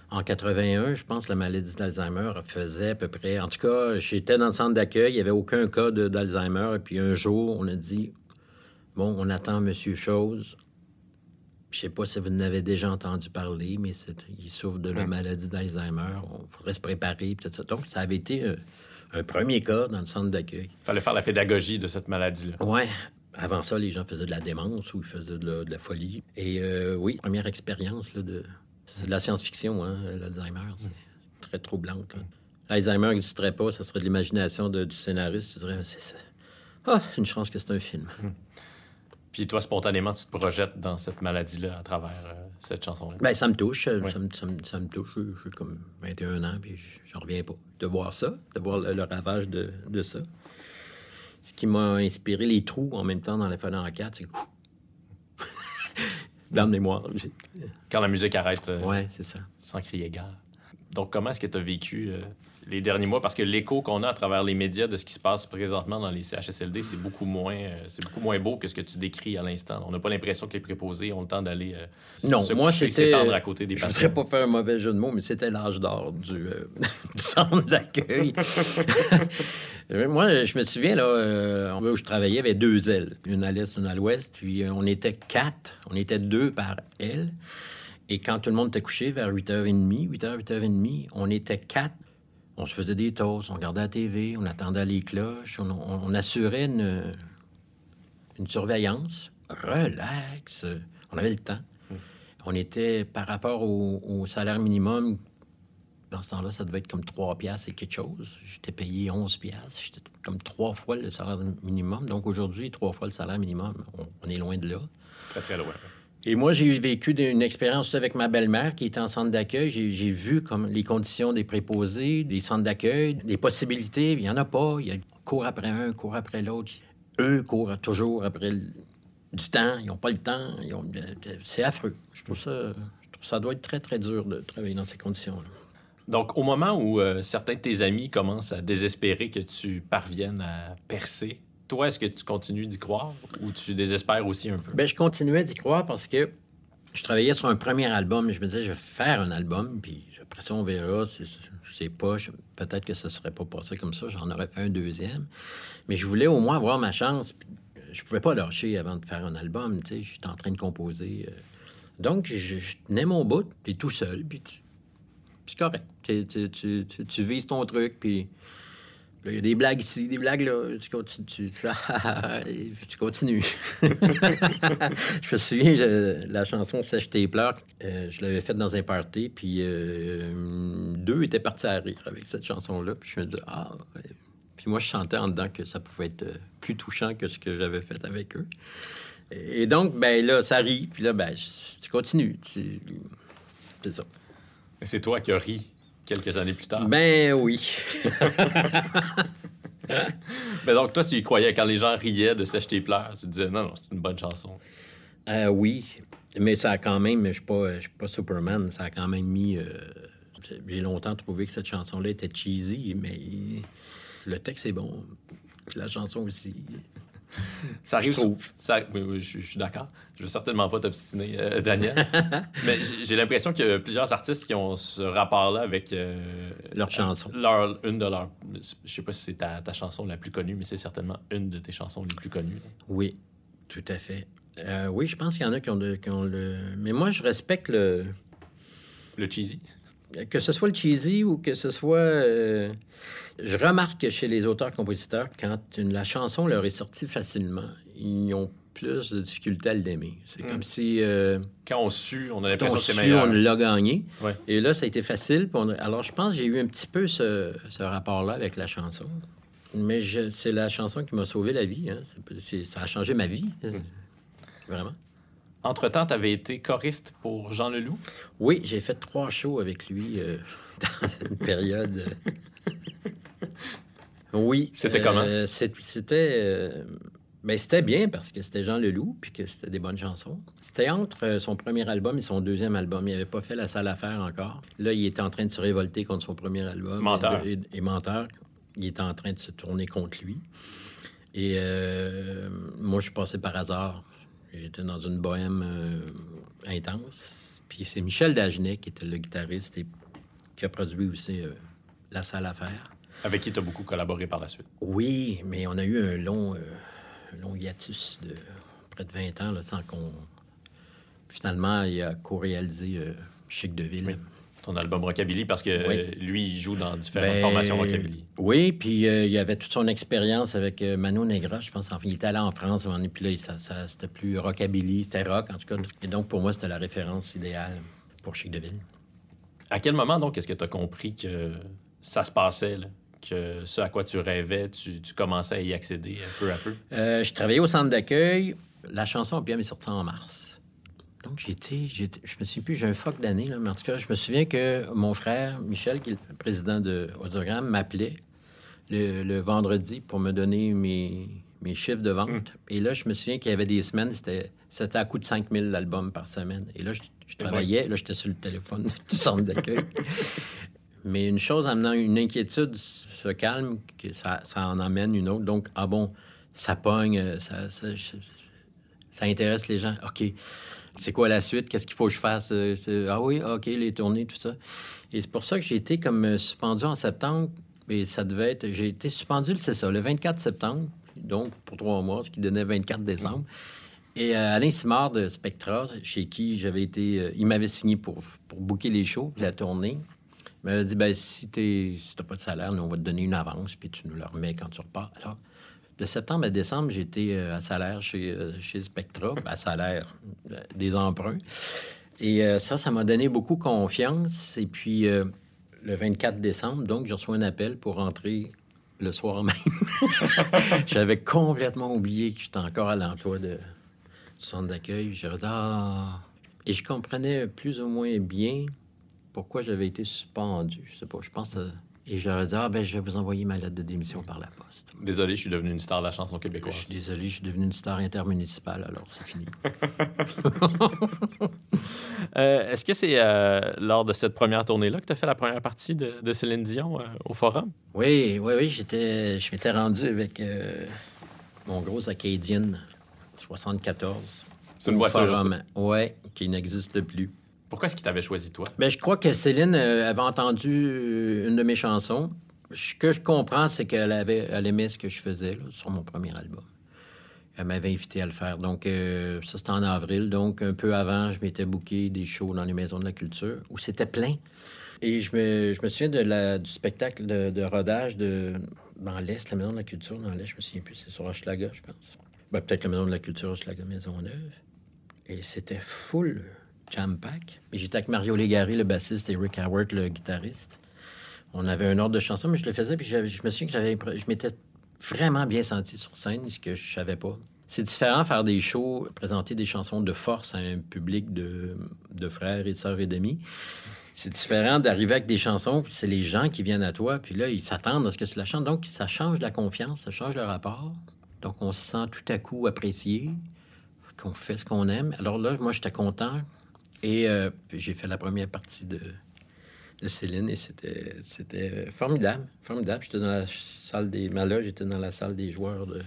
Speaker 2: En 81, je pense, la maladie d'Alzheimer faisait à peu près... En tout cas, j'étais dans le centre d'accueil, il n'y avait aucun cas d'Alzheimer. Et puis un jour, on a dit, bon, on attend Monsieur Chose. Je sais pas si vous en avez déjà entendu parler, mais il souffre de la maladie d'Alzheimer. On faudrait se préparer, tout ça. Donc, ça avait été euh, un premier cas dans le centre d'accueil.
Speaker 1: Il fallait faire la pédagogie de cette maladie-là.
Speaker 2: Ouais. Avant ça, les gens faisaient de la démence ou ils faisaient de la, de la folie. Et euh, oui, première expérience là, de. C'est de la science-fiction, hein, l'Alzheimer. C'est très troublante. là. L'Alzheimer n'existerait pas, ça serait de l'imagination du scénariste. Tu dirais, c'est ça. Ah, c'est une chance que c'est un film.
Speaker 1: Puis toi, spontanément, tu te projettes dans cette maladie-là à travers euh, cette chanson-là?
Speaker 2: Ben, ça me touche. euh. Ça, me, ça me- ça me touche. J'ai comme 21 ans, puis je j'en reviens pas. De voir ça, de voir le, le ravage de, de ça. Ce qui m'a inspiré les trous en même temps dans la fenêtre en 4, c'est que. Blanc de mémoire.
Speaker 1: Quand la musique arrête euh,
Speaker 2: Ouais, c'est ça.
Speaker 1: sans crier gare. Donc, comment est-ce que tu as vécu euh, les derniers mois? Parce que l'écho qu'on a à travers les médias de ce qui se passe présentement dans les CHSLD, c'est beaucoup moins, euh, c'est beaucoup moins beau que ce que tu décris à l'instant. On n'a pas l'impression que les préposés ont le temps d'aller euh,
Speaker 2: Non,
Speaker 1: se
Speaker 2: moi, c'était-
Speaker 1: s'étendre à côté des
Speaker 2: Je
Speaker 1: patients.
Speaker 2: voudrais pas faire un mauvais jeu de mots, mais c'était l'âge d'or du, euh, du centre d'accueil. Moi, je me souviens, là, euh, où je travaillais, il y avait deux ailes, une à l'est, une à l'ouest, puis on était quatre, on était deux par aile. Et quand tout le monde était couché vers 8h30, 8h, 8h30, on était quatre. On se faisait des toasts, on regardait la TV, on attendait les cloches, on, on- on assurait une, une surveillance relax. On avait le temps. On était, par rapport au, au salaire minimum, dans ce temps-là, ça devait être comme 3 piastres et quelque chose. J'étais payé 11 piastres. J'étais comme trois fois le salaire minimum. Donc aujourd'hui, trois fois le salaire minimum. On, on est loin de là.
Speaker 1: Très, très loin.
Speaker 2: Et moi, j'ai vécu une expérience avec ma belle-mère qui était en centre d'accueil. J'ai vu comme les conditions des préposés, des centres d'accueil, des possibilités. Il n'y en a pas. Il y a cours après un, cours après l'autre. Eux courent toujours après du temps. Ils n'ont pas le temps. Ont- C'est affreux. Je trouve ça... je trouve ça doit être très, très dur de travailler dans ces conditions-là.
Speaker 1: Donc, au moment où euh, certains de tes amis commencent à désespérer que tu parviennes à percer, toi, est-ce que tu continues d'y croire ou tu désespères aussi un peu?
Speaker 2: Ben, je continuais d'y croire parce que je travaillais sur un premier album. Je me disais, je vais faire un album, puis après ça, on verra. C'est- C'est pas. je- Peut-être que ça serait pas passé comme ça. J'en aurais fait un deuxième. Mais je voulais au moins avoir ma chance. Je pouvais pas lâcher avant de faire un album. Tu sais, j'étais en train de composer. euh. Donc, je, je tenais mon bout, puis tout seul, puis c'est correct. Tu- tu vises ton truc, puis. Il y a des blagues ici, des blagues là. Tu continues. Tu, continues. je me souviens, la chanson Sèche tes pleurs, euh, je l'avais faite dans un party, puis euh, deux étaient partis à rire avec cette chanson-là. Puis je me disais, ah. Puis moi, je chantais en dedans que ça pouvait être euh, plus touchant que ce que j'avais fait avec eux. Et donc, ben là, ça rit, puis là, ben, tu continues. C'est ça.
Speaker 1: C'est toi qui as ri quelques années plus tard.
Speaker 2: Ben oui.
Speaker 1: Mais donc, toi, tu y croyais quand les gens riaient de Sèche tes pleurs. Tu disais, non, non, c'est une bonne chanson.
Speaker 2: Euh, oui, mais ça a quand même, je suis je suis pas Superman, ça a quand même mis. euh, j'ai- longtemps trouvé que cette chanson-là était cheesy, mais le texte est bon, la chanson aussi.
Speaker 1: Ça arrive
Speaker 2: Je trouve.
Speaker 1: Ça, oui, oui, je, je suis d'accord. Je veux certainement pas t'obstiner, euh, Daniel. Mais j'ai l'impression qu'il y a plusieurs artistes qui ont ce rapport-là avec euh,
Speaker 2: Leur chanson.
Speaker 1: leur, une de leurs. Je sais pas si c'est ta, ta chanson la plus connue, mais c'est certainement une de tes chansons les plus connues.
Speaker 2: Oui, tout à fait. Euh, oui, je pense qu'il y en a qui ont, de- qui ont le. Mais moi, je respecte le.
Speaker 1: Le cheesy?
Speaker 2: Que ce soit le cheesy ou que ce soit. euh, je remarque que chez les auteurs-compositeurs, quand une- la chanson leur est sortie facilement, ils ont plus de difficulté à l'aimer. C'est
Speaker 1: Mm.
Speaker 2: comme si. euh,
Speaker 1: Quand on sue, on a
Speaker 2: on
Speaker 1: l'impression que c'est meilleur.
Speaker 2: on l'a gagné.
Speaker 1: Ouais.
Speaker 2: Et là, ça a été facile. on Alors, je pense que j'ai eu un petit peu ce, ce rapport-là avec la chanson. Mais c'est la chanson qui m'a sauvé la vie. hein. Ça a changé ma vie.
Speaker 1: Mm.
Speaker 2: Vraiment.
Speaker 1: Entre-temps, tu avais été choriste pour Jean Leloup?
Speaker 2: Oui, j'ai fait trois shows avec lui euh, dans une période. euh, oui.
Speaker 1: C'était comment?
Speaker 2: euh, C'était. ben, c'était bien parce que c'était Jean Leloup puis que c'était des bonnes chansons. C'était entre euh, son premier album et son deuxième album. Il n'avait pas fait la salle à faire encore. Là, il était en train de se révolter contre son premier album.
Speaker 1: Menteur.
Speaker 2: Et, et menteur. Il était en train de se tourner contre lui. Et euh, moi, je suis passé par hasard. J'étais dans une bohème euh, intense. Puis c'est Michel Dagenet qui était le guitariste et qui a produit aussi euh, La salle à faire.
Speaker 1: Avec qui tu as beaucoup collaboré par la suite.
Speaker 2: Oui, mais on a eu un long, euh, un long hiatus de près de 20 ans là, sans qu'on. Finalement, il a co-réalisé Chic de Ville.
Speaker 1: Oui. Ton album Rockabilly, parce que
Speaker 2: Oui.
Speaker 1: euh, lui, il joue dans différentes
Speaker 2: Ben,
Speaker 1: formations Rockabilly.
Speaker 2: Oui, puis euh, il avait toute son expérience avec euh, Mano Negra, je pense. Enfin, il était allé en France, donné, puis là, ça, ça- c'était plus rockabilly, c'était rock, en tout cas. Et donc, pour moi, c'était la référence idéale pour Chic de Ville.
Speaker 1: À quel moment, donc, est-ce que tu as compris que ça se passait, là? que ce à quoi tu rêvais, tu, tu commençais à y accéder peu à peu?
Speaker 2: Euh, je travaillais au centre d'accueil. La chanson bien est sortie en mars. Donc, j'étais, j'étais- je me souviens plus, j'ai un fuck d'année, là, mais en tout cas, je me souviens que mon frère, Michel, qui est le président de Audiogramme, m'appelait le, le vendredi pour me donner mes, mes chiffres de vente. Et là, je me souviens qu'il y avait des semaines, c'était, c'était à coût de 5 000 l'album par semaine. Et là, je, je travaillais, là, j'étais sur le téléphone du centre d'accueil. Mais une chose amenant une inquiétude se calme, que ça, ça en amène une autre. Donc, ah bon, ça pogne, ça, ça, ça intéresse les gens. OK, c'est quoi la suite? Qu'est-ce qu'il faut que je fasse? Euh, Ah oui, OK, les tournées, tout ça. Et c'est pour ça que j'ai été comme euh, suspendu en septembre. Ça devait être... J'ai été suspendu, c'est ça, le 24 septembre, donc pour trois mois, ce qui donnait 24 décembre. Et euh, Alain Simard de Spectra, chez qui j'avais été... il m'avait signé pour, pour booker les shows, la tournée. Il m'avait dit, ben, si tu si t'as pas de salaire, nous, on va te donner une avance, puis tu nous le remets quand tu repars. De septembre à décembre, j'étais euh, à salaire chez, euh, chez Spectra, ben, à salaire euh, des emprunts. Et ça, ça m'a donné beaucoup confiance. Et puis, le 24 décembre, donc, je reçois un appel pour rentrer le soir même. J'avais complètement oublié que j'étais encore à l'emploi du centre d'accueil. J'ai dit, ah... Et je comprenais plus ou moins bien pourquoi j'avais été suspendu. Je sais pas, je pense... euh, Et j'aurais dit, ah, ben, je vais vous envoyer ma lettre de démission par la poste.
Speaker 1: Désolé, je suis devenu une star de la chanson
Speaker 2: Je
Speaker 1: québécoise.
Speaker 2: suis désolé, je suis devenu une star intermunicipale, alors c'est fini.
Speaker 1: Euh, Est-ce que c'est euh, lors de cette première tournée-là que tu as fait la première partie de, de Céline Dion euh, au Forum?
Speaker 2: Oui, oui, oui, je m'étais rendu avec mon gros Acadian 74.
Speaker 1: C'est une voiture.
Speaker 2: Ouais, qui n'existe plus.
Speaker 1: Pourquoi est-ce qu'il t'avait choisi, toi?
Speaker 2: Ben, je crois que Céline euh, avait entendu euh, une de mes chansons. Ce que je comprends, c'est qu'elle avait, aimait ce que je faisais sur mon premier album. Elle m'avait invité à le faire. Donc, euh, ça, c'était en avril. Donc, un peu avant, je m'étais booké des shows dans les maisons de la culture où c'était plein. Et je me, je me souviens du spectacle de, de rodage de, dans l'Est, la maison de la culture dans l'Est. Je me souviens plus, c'est sur Hochelaga, je pense. Ben, peut-être la maison de la culture Hochelaga Maisonneuve. Et c'était full jam-pack. Et j'étais avec Mario Légaré, le bassiste, et Rick Howard, le guitariste. On avait un ordre de chanson, mais je le faisais, puis je me souviens que j'avais, je m'étais vraiment bien senti sur scène, ce que je savais pas. C'est différent faire des shows, présenter des chansons de force à un public de, de frères et de sœurs et d'amis. C'est différent d'arriver avec des chansons, puis c'est les gens qui viennent à toi, puis là, ils s'attendent à ce que tu la chantes. Donc, ça change la confiance, ça change le rapport. Donc, on se sent tout à coup apprécié, qu'on fait ce qu'on aime. Alors là, moi, j'étais content. Et euh, j'ai fait la première partie de, de Céline et c'était, c'était formidable. Formidable. J'étais dans la salle des. Ma loge était dans la salle des joueurs de,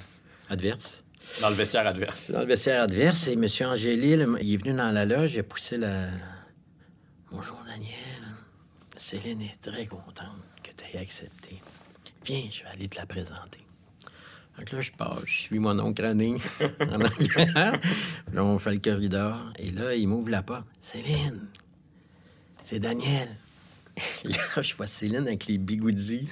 Speaker 2: adverses.
Speaker 1: Dans le vestiaire adverse.
Speaker 2: Dans le vestiaire adverse, et M. Angélil, il est venu dans la loge, il a poussé la. Bonjour, Daniel. Céline est très contente que tu aies accepté. Viens, je vais aller te la présenter. Donc là, je pars, je suis mon oncle René en arrière. Là, on fait le corridor. Et là, il m'ouvre la porte. Céline, c'est Daniel. Là, je vois Céline avec les bigoudis.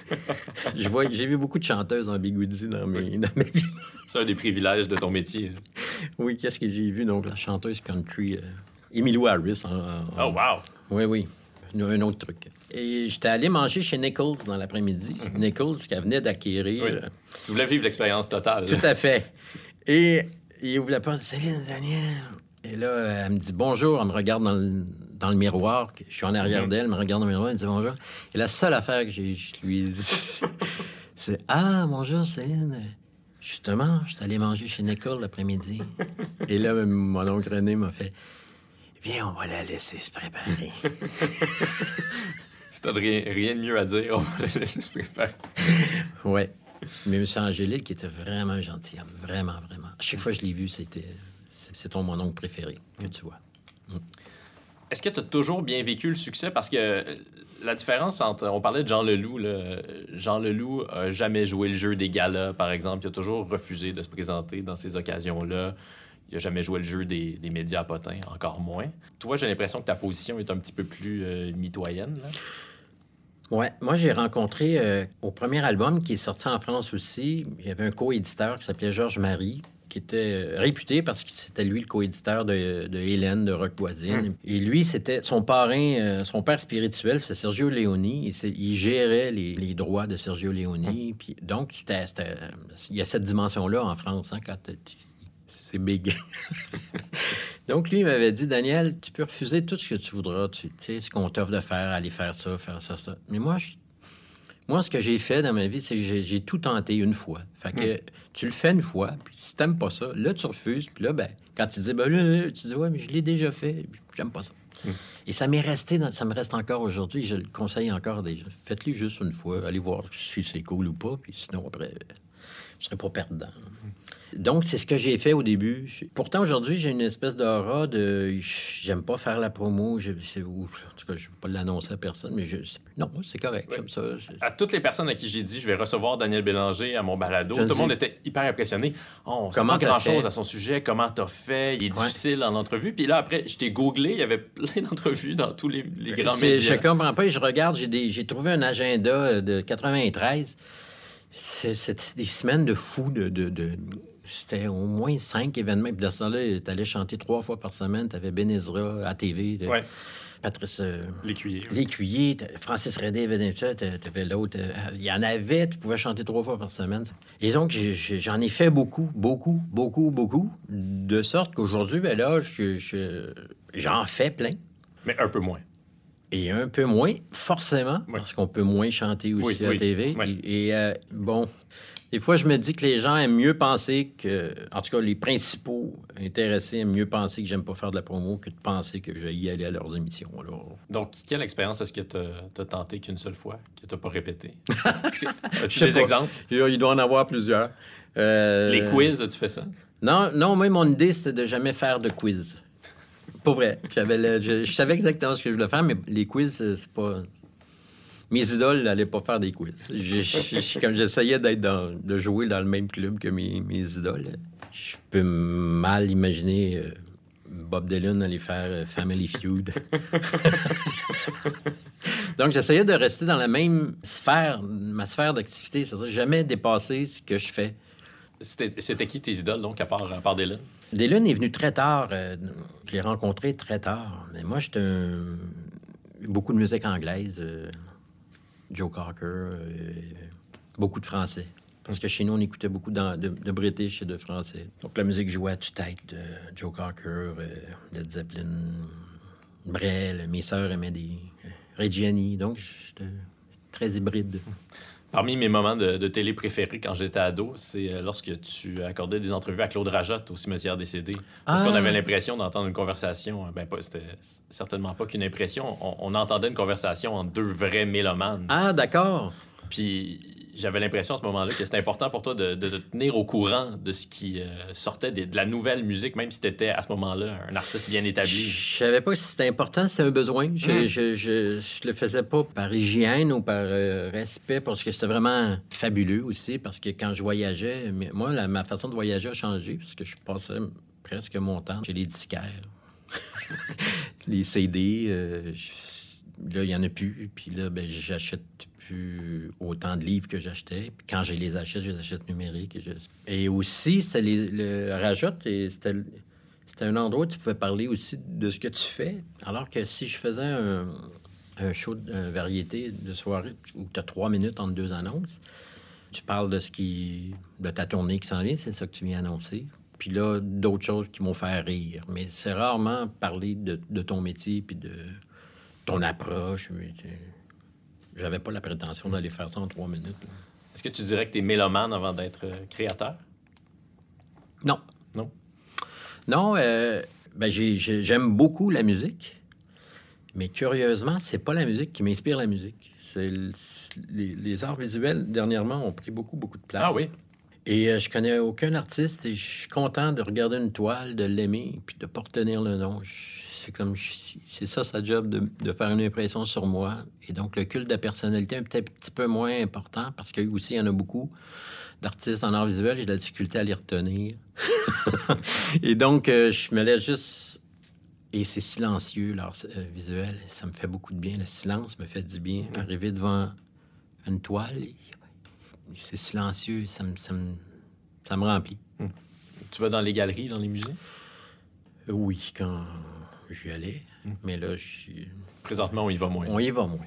Speaker 2: Je vois, j'ai vu beaucoup de chanteuses en bigoudis dans, mes, dans ma vie.
Speaker 1: C'est un des privilèges de ton métier.
Speaker 2: Oui, qu'est-ce que j'ai vu? Donc, la chanteuse country, euh, Emilio Harris. en- en-
Speaker 1: Oh, wow!
Speaker 2: Oui, oui. Un autre truc. Et j'étais allé manger chez Nichols dans l'après-midi. Nichols, qui venait d'acquérir.
Speaker 1: Oui.
Speaker 2: euh,
Speaker 1: Tu voulais vivre l'expérience totale.
Speaker 2: Tout à fait. Et il ouvre la porte, Céline, Daniel. Et là, elle me dit bonjour. Elle me regarde dans le, dans le miroir. Je suis en arrière
Speaker 1: Mhm.
Speaker 2: d'elle, elle me regarde dans le miroir, elle me dit bonjour. Et la seule affaire que j'ai, je lui c'est Ah, bonjour, Céline. Justement, je suis allé manger chez Nicole l'après-midi. Et là, mon oncle René m'a fait Viens, on va la laisser se préparer.
Speaker 1: Si t'as rien, rien de mieux à dire, on va le laisser se préparer.
Speaker 2: ouais. Mais M. Angélique qui était vraiment un gentilhomme. Vraiment, vraiment. À chaque fois que je l'ai vu, c'était. C'est ton mon oncle préféré que tu vois.
Speaker 1: Est-ce que tu as toujours bien vécu le succès? Parce que euh, la différence entre. On parlait de Jean Leloup. Là. Jean Leloup a jamais joué le jeu des galas, par exemple. Il a toujours refusé de se présenter dans ces occasions-là. Il a jamais joué le jeu des, des médias potins, encore moins. Toi, j'ai l'impression que ta position est un petit peu plus euh, mitoyenne. Là.
Speaker 2: Ouais, moi j'ai rencontré euh, au premier album qui est sorti en France aussi, il y avait un co-éditeur qui s'appelait Georges Marie, qui était euh, réputé parce que c'était lui le co-éditeur de, de Hélène de Rock Voisine. Et lui, c'était son parrain, euh, son père spirituel, c'est Sergio Leone. Et il gérait les, les droits de Sergio Leone. Puis, donc, il y a cette dimension-là en France, hein, quand c'est big. Donc, lui, il m'avait dit, Daniel, tu peux refuser tout ce que tu voudras. Tu sais, ce qu'on t'offre de faire, aller faire ça, faire ça, ça. Mais moi, je- moi ce que j'ai fait dans ma vie, c'est que j'ai tout tenté une fois. Fait que tu le fais une fois, puis si t'aimes pas ça, là, tu refuses. Puis là, ben, quand tu dis, ben là, là, tu dis, ouais, mais je l'ai déjà fait, j'aime pas ça. Et ça m'est resté, dans- ça me reste encore aujourd'hui. Je le conseille encore déjà. Faites-le juste une fois. Allez voir si c'est cool ou pas. Puis sinon, après, je serai pas perdant. Donc, c'est ce que j'ai fait au début. Pourtant, aujourd'hui, j'ai une espèce d'aura de... J'aime pas faire la promo. Je... c'est- ou- En tout cas, je ne vais pas l'annoncer à personne, mais je... non, c'est correct. J'aime ça.
Speaker 1: À toutes les personnes à qui j'ai dit je vais recevoir Daniel Bélanger à mon balado,
Speaker 2: Je
Speaker 1: tout le monde était hyper impressionné. Oh, on sait
Speaker 2: Comment
Speaker 1: pas
Speaker 2: t'as
Speaker 1: grand-chose à son sujet, comment t'as fait, il est
Speaker 2: Ouais.
Speaker 1: difficile en entrevue. Puis là, après, je t'ai googlé, il y avait plein d'entrevues dans tous les, les grands médias.
Speaker 2: Je comprends pas. Je regarde, j'ai trouvé un agenda euh, de 93. C'est- C'était des semaines de fous. De, de- de- C'était au moins cinq événements. Puis de ce temps-là, tu allais chanter trois fois par semaine. Tu avais Ben Ezra à TV,
Speaker 1: Ouais,
Speaker 2: Patrice euh,
Speaker 1: l'écuyer.
Speaker 2: Lécuyer, Francis Redé t'a- t'avais l'autre. euh, Il y en avait, tu pouvais chanter trois fois par semaine. Et donc, j'en ai fait beaucoup, beaucoup, beaucoup, beaucoup. De sorte qu'aujourd'hui, ben là, je- je- j'en fais plein.
Speaker 1: Mais un peu moins.
Speaker 2: Et un peu moins, forcément,
Speaker 1: Oui.
Speaker 2: parce qu'on peut moins chanter aussi
Speaker 1: Oui,
Speaker 2: à TV.
Speaker 1: oui.
Speaker 2: Et, et, euh, bon, des fois, je me dis que les gens aiment mieux penser que, en tout cas, les principaux intéressés aiment mieux penser que j'aime pas faire de la promo que de penser que je vais y aller à leurs émissions. Alors,
Speaker 1: Donc, quelle expérience est-ce que t'as as tenté qu'une seule fois, que t'as pas répété? As-tu
Speaker 2: sais
Speaker 1: des
Speaker 2: pas.
Speaker 1: exemples?
Speaker 2: il doit en avoir plusieurs. Euh,
Speaker 1: Les quiz, tu fais ça?
Speaker 2: Non, non, moi, mon idée, c'était de jamais faire de quiz. Pour vrai. Le- je, je savais exactement ce que je voulais faire, mais les quiz, c'est pas. Mes idoles n'allaient pas faire des quiz. Je- je- je- comme j'essayais d'être dans, de jouer dans le même club que mes, mes idoles, je peux mal imaginer euh, Bob Dylan aller faire euh, Family Feud. Donc, j'essayais de rester dans la même sphère, ma sphère d'activité, c'est-à-dire jamais dépasser ce que je fais.
Speaker 1: C'était c'était qui tes idoles, donc, à part, à part Dylan?
Speaker 2: Dylan est venu très tard. euh, je l'ai rencontré très tard. Mais moi, j'étais un... beaucoup de musique anglaise. euh, Joe Cocker, euh, beaucoup de français. Parce que chez nous, on écoutait beaucoup de, British et de français. Donc la musique jouait à tue-tête. euh, Joe Cocker, euh, Led Zeppelin, Brel. Mes sœurs aimaient des... euh, Reggiani. Donc très hybride.
Speaker 1: Parmi mes moments de, de télé préférés quand j'étais ado, c'est euh, lorsque tu accordais des entrevues à Claude Rajotte au cimetière décédé. Parce
Speaker 2: Ah!
Speaker 1: qu'on avait l'impression d'entendre une conversation. euh, Ben, pas, c'était certainement pas qu'une impression. On, on entendait une conversation entre deux vrais mélomanes.
Speaker 2: Ah, d'accord.
Speaker 1: Puis j'avais l'impression à ce moment-là que c'était important pour toi de, de te tenir au courant de ce qui euh, sortait des- de, la nouvelle musique, même si tu étais à ce moment-là un artiste bien établi.
Speaker 2: Je savais pas si c'était important, si c'était un besoin. Je,
Speaker 1: Hmm.
Speaker 2: je, je, je le faisais pas par hygiène ou par euh, respect, parce que c'était vraiment fabuleux aussi, parce que quand je voyageais, mais moi, la- ma façon de voyager a changé, parce que je passais presque mon temps chez les disquaires, les CD. euh, là, il n'y en a plus. Puis là, ben, j'achète autant de livres que j'achetais. Puis quand je les achète, je les achète numériques. Et, aussi, c'était les- le rajoute, et c'était un endroit où tu pouvais parler aussi de ce que tu fais. Alors que si je faisais un, show de variété de soirée où tu as trois minutes entre deux annonces, tu parles de ce qui. de ta tournée qui s'en vient, c'est ça que tu viens annoncer. Puis là, d'autres choses qui m'ont fait rire. Mais c'est rarement parler de, ton métier puis de ton approche. J'avais pas la prétention d'aller faire ça en trois minutes.
Speaker 1: Est-ce que tu dirais que tu es mélomane avant d'être euh, créateur?
Speaker 2: Non.
Speaker 1: Non?
Speaker 2: Non, euh, ben j'ai- j'ai- j'aime beaucoup la musique, mais curieusement, c'est pas la musique qui m'inspire la musique. C'est le- les, les arts visuels, dernièrement, ont pris beaucoup, beaucoup de place.
Speaker 1: Ah oui?
Speaker 2: Et euh, je connais aucun artiste et je suis content de regarder une toile, de l'aimer, puis de pas retenir le nom. Je- C'est comme, c'est ça sa job, de, de faire une impression sur moi. Et donc, le culte de la personnalité est peut-être un petit peu moins important parce qu'il aussi, il y en a beaucoup d'artistes en art visuel. J'ai de la difficulté à les retenir. et donc, euh, je me laisse juste... Et c'est silencieux, l'art euh, visuel. Ça me fait beaucoup de bien. Le silence me fait du bien. Arriver devant une toile, c'est silencieux, ça me, ça me, ça me remplit.
Speaker 1: Tu vas dans les galeries, dans les musées?
Speaker 2: Euh, Oui, quand j'y allais, mais là, je suis-
Speaker 1: Présentement, on y va moins.
Speaker 2: on y va moins.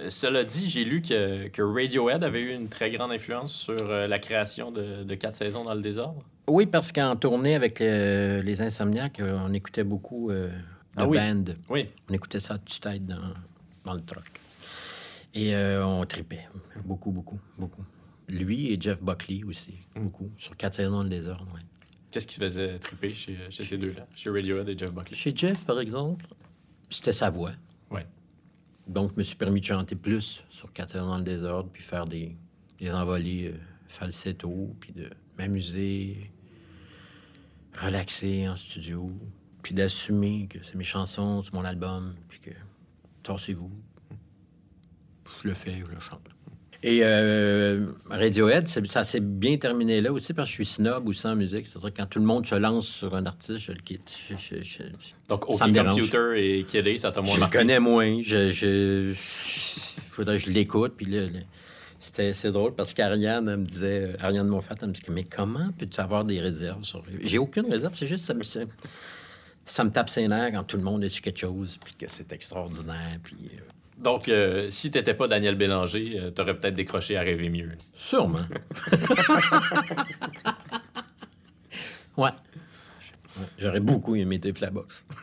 Speaker 1: Euh, Cela dit, j'ai lu que, que Radiohead avait eu une très grande influence sur euh, la création de, de Quatre saisons dans le désordre.
Speaker 2: Oui, parce qu'en tournée avec le- les Insomniaques, euh, on écoutait beaucoup euh, de
Speaker 1: Ah oui.
Speaker 2: band.
Speaker 1: Oui.
Speaker 2: On écoutait ça toute tête dans, dans le truck. Et euh, on tripait. Beaucoup, beaucoup, beaucoup. Lui et Jeff Buckley aussi. Beaucoup. Sur quatre saisons dans le désordre, oui.
Speaker 1: Qu'est-ce qui se faisait triper chez, chez ces deux-là, chez Radiohead et Jeff Buckley?
Speaker 2: Chez Jeff, par exemple, c'était sa voix.
Speaker 1: Ouais.
Speaker 2: Donc, je me suis permis de chanter plus sur saisons dans le désordre, puis faire des, des envolées euh, falsetto, puis de m'amuser, relaxer en studio, puis d'assumer que c'est mes chansons, c'est mon album, puis que tassez-vous. Je le fais, je le chante. Et euh, Radiohead, ça s'est bien terminé là aussi parce que je suis snob aussi en musique. C'est-à-dire que quand tout le monde se lance sur un artiste, je le quitte. Je, je- je-
Speaker 1: Donc, OK. Computer et Kelly, ça t'a moins
Speaker 2: je le
Speaker 1: marqué?
Speaker 2: connais moins. Je, faudrait que je l'écoute. Puis là, là, c'était c'est drôle parce qu'Ariane, me disait, euh, Ariane Monfort, elle me dit, mais comment peux-tu avoir des réserves sur. J'ai aucune réserve, c'est juste ça me, ça, ça me tape ses nerfs quand tout le monde est sur quelque chose, puis que c'est extraordinaire. Puis, euh,
Speaker 1: Donc, euh, si t'étais pas Daniel Bélanger, euh, t'aurais peut-être décroché à rêver mieux.
Speaker 2: sûrement. ouais. J'aurais beaucoup aimé Tape la boxe.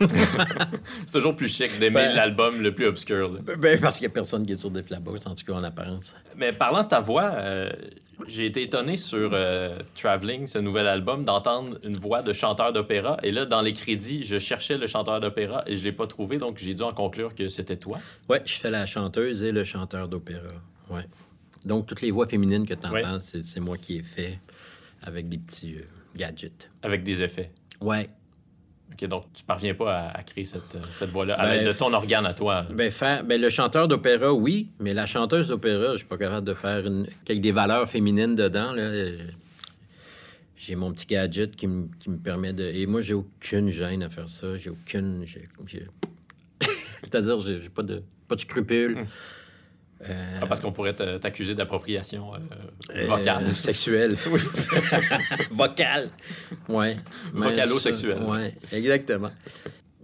Speaker 1: C'est toujours plus chic d'aimer
Speaker 2: Ben-
Speaker 1: l'album le plus obscur. là.
Speaker 2: Ben, parce qu'il n'y a personne qui est sur des Box, en tout cas en apparence.
Speaker 1: Mais parlant de ta voix, euh, j'ai été étonné sur euh, Traveling, ce nouvel album, d'entendre une voix de chanteur d'opéra. Et là, dans les crédits, je cherchais le chanteur d'opéra et je l'ai pas trouvé, donc j'ai dû en conclure que c'était toi.
Speaker 2: Ouais, je fais la chanteuse et le chanteur d'opéra. Ouais. Donc, toutes les voix féminines que tu entends,
Speaker 1: Ouais.
Speaker 2: c'est moi qui ai fait avec des petits euh, gadgets.
Speaker 1: Avec des effets.
Speaker 2: Ouais.
Speaker 1: OK, donc tu parviens pas à, à créer cette, euh, cette voix-là à
Speaker 2: Ben,
Speaker 1: l'aide de ton organe à toi.
Speaker 2: Ben, faire, ben, le chanteur d'opéra, oui, mais la chanteuse d'opéra, je suis pas capable de faire une, avec des valeurs féminines dedans. Là. J'ai mon petit gadget qui me, qui me permet de. Et moi, j'ai aucune gêne à faire ça. J'ai aucune. C'est-à-dire, j'ai, pas de, pas de scrupules. Euh,
Speaker 1: Ah, parce qu'on pourrait t'accuser d'appropriation euh,
Speaker 2: Euh,
Speaker 1: vocale.
Speaker 2: sexuelle. Vocale. Ouais. Mais
Speaker 1: Vocalo-sexuel.
Speaker 2: ça- Ouais, exactement.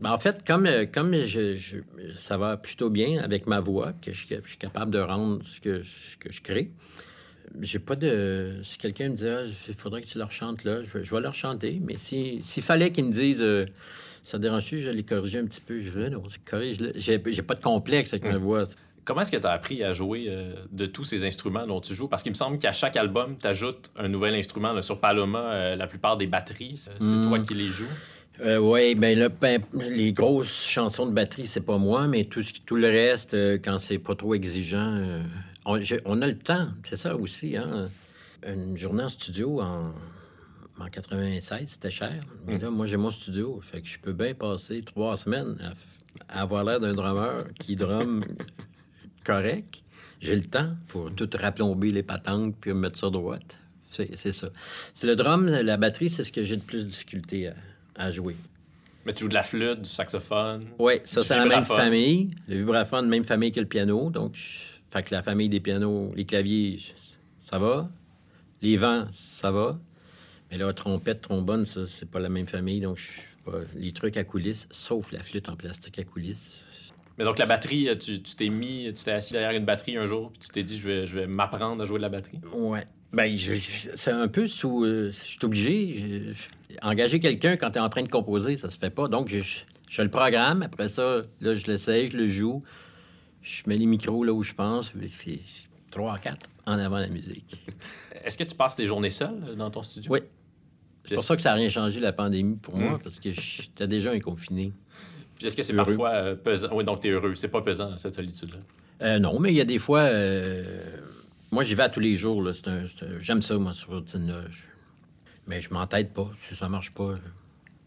Speaker 2: Ben, en fait, comme, comme je, je- ça va plutôt bien avec ma voix, que je, je suis capable de rendre ce que, ce que je crée, j'ai pas de. Si quelqu'un me dit, Ah, il faudrait que tu leur chantes là, je, vais- je vais leur chanter. Mais si- s'il fallait qu'ils me disent, ça te dérange je vais les corriger un petit peu. Je vais, non, corrige-le. J'ai j'ai pas de complexe avec ma voix.
Speaker 1: Comment est-ce que tu as appris à jouer euh, de tous ces instruments dont tu joues? Parce qu'il me semble qu'à chaque album, tu ajoutes un nouvel instrument. là. Sur Paloma, euh, la plupart des batteries, c'est c'est
Speaker 2: Mm.
Speaker 1: toi qui les joues.
Speaker 2: Euh, oui, ben là, ben, les grosses chansons de batterie, c'est pas moi, mais tout, ce tout le reste, euh, quand c'est pas trop exigeant, euh, on, a le temps. C'est ça aussi, hein. Une journée en studio en, en 96, c'était cher. Mais là, moi, j'ai mon studio. Fait que je peux bien passer trois semaines à, à avoir l'air d'un drummer qui drum correct. J'ai le temps pour tout raplomber les patentes puis me mettre ça droite. C'est ça. C'est le drum, la batterie, c'est ce que j'ai de plus de difficulté à, à jouer.
Speaker 1: Mais tu joues de la flûte, du saxophone.
Speaker 2: Oui, ça, c'est la même famille. Le vibraphone, même famille que le piano. Donc, je- fait que la famille des pianos, les claviers, ça va. Les vents, ça va. Mais là, trompette, trombone, ça, c'est pas la même famille. Donc, je les trucs à coulisses, sauf la flûte en plastique à coulisses.
Speaker 1: Mais donc, la batterie, euh, tu tu t'es mis, tu t'es assis derrière une batterie un jour, puis tu t'es dit, je vais, je vais m'apprendre à jouer de la batterie?
Speaker 2: Ouais. Ben, je- je- c'est un peu sous. euh, je suis obligé. engager quelqu'un quand tu es en train de composer, ça se fait pas. Donc, je, le programme. Après ça, là, je l'essaye, je le joue. Je mets les micros là où je pense. puis c'est trois, quatre en avant la musique.
Speaker 1: Est-ce que tu passes tes journées seul euh, dans ton studio?
Speaker 2: Oui. C'est pour ça que ça n'a rien changé la pandémie pour moi,
Speaker 1: Mm.
Speaker 2: parce que j'étais déjà un confiné.
Speaker 1: Puis est-ce que c'est parfois euh, pesant? Oui, donc tu es heureux. C'est pas pesant, cette solitude-là?
Speaker 2: Euh, non, mais il y a des fois. euh, moi, j'y vais à tous les jours. là. C'est un- c'est un- J'aime ça, moi, cette routine-là. Je- Mais je m'entête pas. Si ça marche pas. je-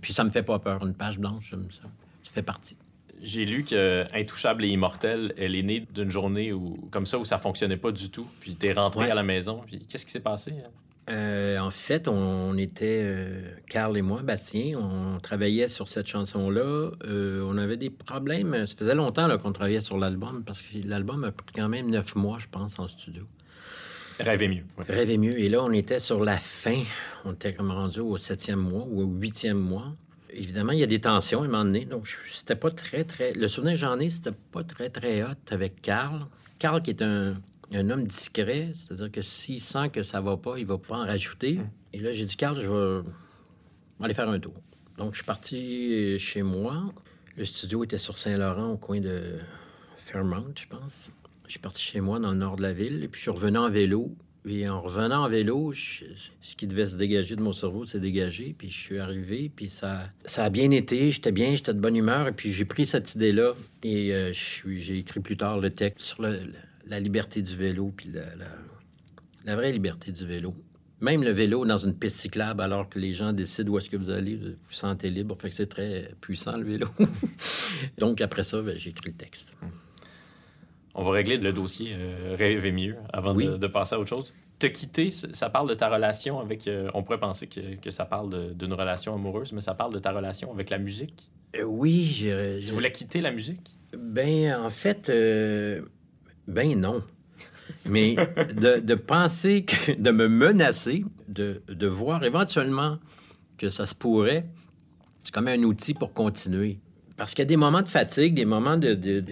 Speaker 2: Puis ça me fait pas peur. Une page blanche, j'aime ça. Ça fait partie.
Speaker 1: J'ai lu que Intouchable et Immortel, elle est née d'une journée où, comme ça où ça fonctionnait pas du tout. Puis t'es rentré
Speaker 2: Ouais.
Speaker 1: à la maison. Puis qu'est-ce qui s'est passé? hein?
Speaker 2: Euh, en fait, on était, euh, Carl et moi, Bastien, on travaillait sur cette chanson-là. Euh, on avait des problèmes. Ça faisait longtemps qu'on travaillait sur l'album, parce que l'album a pris quand même neuf mois, je pense, en studio.
Speaker 1: Rêver mieux. ouais.
Speaker 2: Rêver mieux. Et là, on était sur la fin. On était comme rendu au septième mois ou au huitième mois. Évidemment, il y a des tensions à un moment donné. Donc, c'était pas très, très... Le souvenir que j'en ai, c'était pas très, très hot avec Carl. Carl, qui est un, un homme discret, c'est-à-dire que s'il sent que ça va pas, il va pas en rajouter. Et là, j'ai dit, Carl, je vais... aller faire un tour. Donc, je suis parti chez moi. Le studio était sur Saint-Laurent, au coin de Fairmount, je pense. Je suis parti chez moi dans le nord de la ville, et puis je suis revenu en vélo. Et en revenant en vélo, je- ce qui devait se dégager de mon cerveau s'est dégagé. Puis je suis arrivé, puis ça, ça a bien été. J'étais bien, j'étais de bonne humeur. Et puis j'ai pris cette idée-là et euh, j'ai écrit plus tard le texte sur le- la, liberté du vélo, puis la, la- la vraie liberté du vélo. Même le vélo dans une piste cyclable, alors que les gens décident où est-ce que vous allez, vous vous sentez libre. Fait que c'est très puissant, le vélo. Donc après ça, ben, j'ai écrit le texte.
Speaker 1: On va régler le dossier euh, Rêver mieux avant
Speaker 2: Oui.
Speaker 1: de, de passer à autre chose. Te quitter, ça parle de ta relation avec. euh, on pourrait penser que, que ça parle d'une relation amoureuse, mais ça parle de ta relation avec la musique.
Speaker 2: Euh, oui, j'ai...
Speaker 1: Tu voulais quitter la musique?
Speaker 2: Ben, en fait, euh, ben non. Mais de, penser, que, de me menacer, de, de voir éventuellement que ça se pourrait, c'est comme un outil pour continuer. Parce qu'il y a des moments de fatigue, des moments de... de-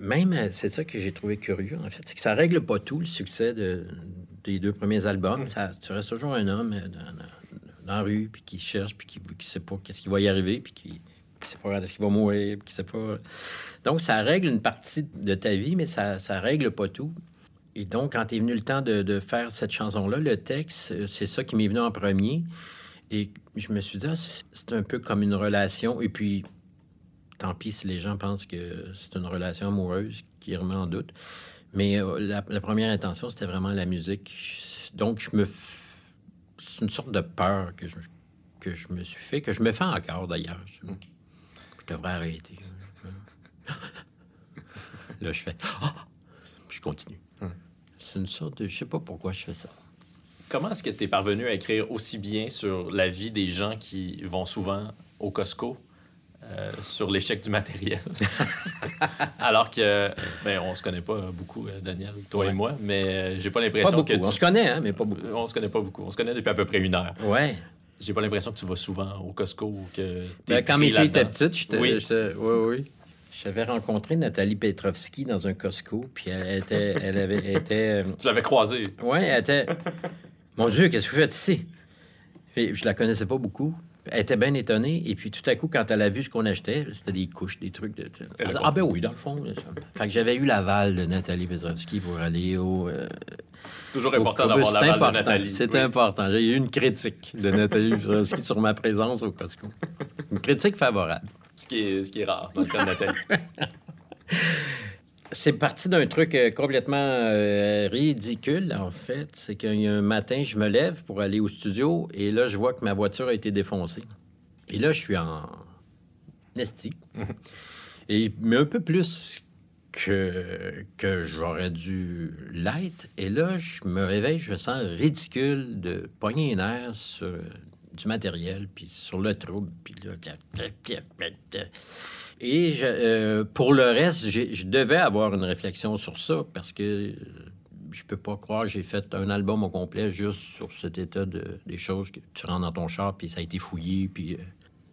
Speaker 2: même, c'est ça que j'ai trouvé curieux, en fait, c'est que ça règle pas tout, le succès de- des deux premiers albums. Ça, tu restes toujours un homme euh, dans, la rue, puis qui cherche, puis qui ne sait pas qu'est-ce qui va y arriver, puis qui ne sait pas quand est-ce qu'il va mourir, qui sait pas... Donc, ça règle une partie de ta vie, mais ça ne règle pas tout. Et donc, quand est venu le temps de, de faire cette chanson-là, le texte, euh, c'est ça qui m'est venu en premier. Et je me suis dit, ah, c'est un peu comme une relation. Et puis, tant pis si les gens pensent que c'est une relation amoureuse qui remet en doute. Mais euh, la, première intention, c'était vraiment la musique. Donc, je me... C'est une sorte de peur que je, que je me suis fait, que je me fais encore d'ailleurs. Devrais arrêter. Là, je fais... Ah! Puis je continue. C'est une sorte de... Je sais pas pourquoi je fais ça.
Speaker 1: Comment est-ce que tu es parvenu à écrire aussi bien sur la vie des gens qui vont souvent au Costco, euh, sur l'échec du matériel? Alors que, ben, on se connaît pas beaucoup, euh, Daniel, toi et moi, mais euh, j'ai pas
Speaker 2: Pas
Speaker 1: l'impression
Speaker 2: beaucoup.
Speaker 1: que.
Speaker 2: On se connaît, hein, mais pas beaucoup.
Speaker 1: On se connaît pas beaucoup. On se connaît depuis à peu près une heure.
Speaker 2: Ouais.
Speaker 1: J'ai pas l'impression que tu vas souvent au Costco ou que.
Speaker 2: Ben, quand mes filles étaient petites, j'étais...
Speaker 1: Oui.
Speaker 2: Oui, oui. J'avais rencontré Nathalie Petrovski dans un Costco, puis elle était... Elle avait, euh,
Speaker 1: Tu l'avais croisé.
Speaker 2: Ouais, elle était... Mon Dieu, qu'est-ce que vous faites ici? Puis, je la connaissais pas beaucoup. Elle était bien étonnée. Et puis, tout à coup, quand elle a vu ce qu'on achetait, c'était des couches, des trucs. De... Elle dit, ah ben oui, dans le fond. Fait que j'avais eu l'aval de Nathalie Petrovski pour aller au... euh,
Speaker 1: C'est toujours
Speaker 2: au
Speaker 1: important d'avoir
Speaker 2: C'est
Speaker 1: la balle de. Nathalie.
Speaker 2: C'est
Speaker 1: Oui.
Speaker 2: important. J'ai eu une critique de Nathalie Petrovski sur ma présence au Costco. Une critique favorable.
Speaker 1: Ce qui, est, ce qui est rare dans le cas de Nathalie.
Speaker 2: C'est parti d'un truc euh, complètement euh, ridicule, en fait. C'est qu'il y a un matin, je me lève pour aller au studio et là, je vois que ma voiture a été défoncée. Et là, je suis en esti. et, mais un peu plus que, que j'aurais dû l'être. Et là, je me réveille, je me sens ridicule de pogner un air sur du matériel, puis sur le trouble, puis là... Et euh, pour le reste, je devais avoir une réflexion sur ça, parce que euh, je peux pas croire que j'ai fait un album au complet juste sur cet état de, des choses que tu rentres dans ton char, puis ça a été fouillé, puis... euh,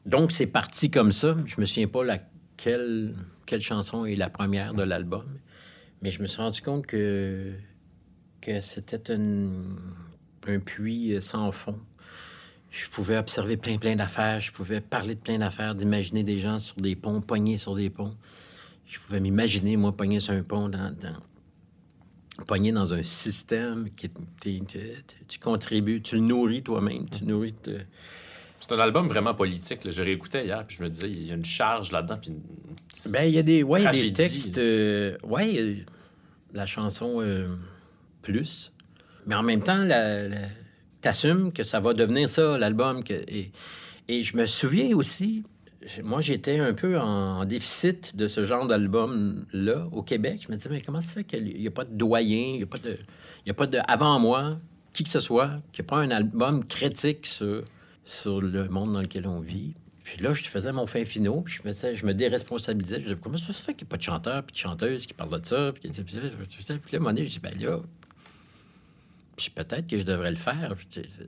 Speaker 2: Donc, c'est parti comme ça. Je me souviens pas laquelle, quelle chanson est la première de l'album, mais je me suis rendu compte que, que c'était un puits sans fond. Je pouvais observer plein, plein d'affaires. Je pouvais parler de plein d'affaires, d'imaginer des gens sur des ponts, pognés sur des ponts. Je pouvais m'imaginer, moi, pogné sur un pont, dans, dans- pogné dans un système qui t'es- tu contribues, tu le nourris toi-même, tu nourris... te-
Speaker 1: C'est un album vraiment politique. là. Je réécoutais hier, puis je me disais, il y a une charge là-dedans. Puis une-
Speaker 2: Ben, il y a des, ouais, des textes. euh, ouais, la chanson euh, Plus. Mais en même temps, la, la- t'assumes que ça va devenir ça, l'album. Et, et je me souviens aussi, moi, j'étais un peu en, déficit de ce genre d'album-là au Québec. Je me disais, mais comment ça fait qu'il n'y a pas de doyen, il n'y a pas de. A pas de. Avant moi, qui que ce soit, qui n'a pas un album critique sur, sur le monde dans lequel on vit. Puis là, je faisais mon fin finaux, puis je, faisais, je me déresponsabilisais. Je disais, comment ça se fait qu'il n'y a pas de chanteur, puis de chanteuse qui parle de ça? Puis, puis, là, à un moment je dis, ben là, puis peut-être que je devrais le faire.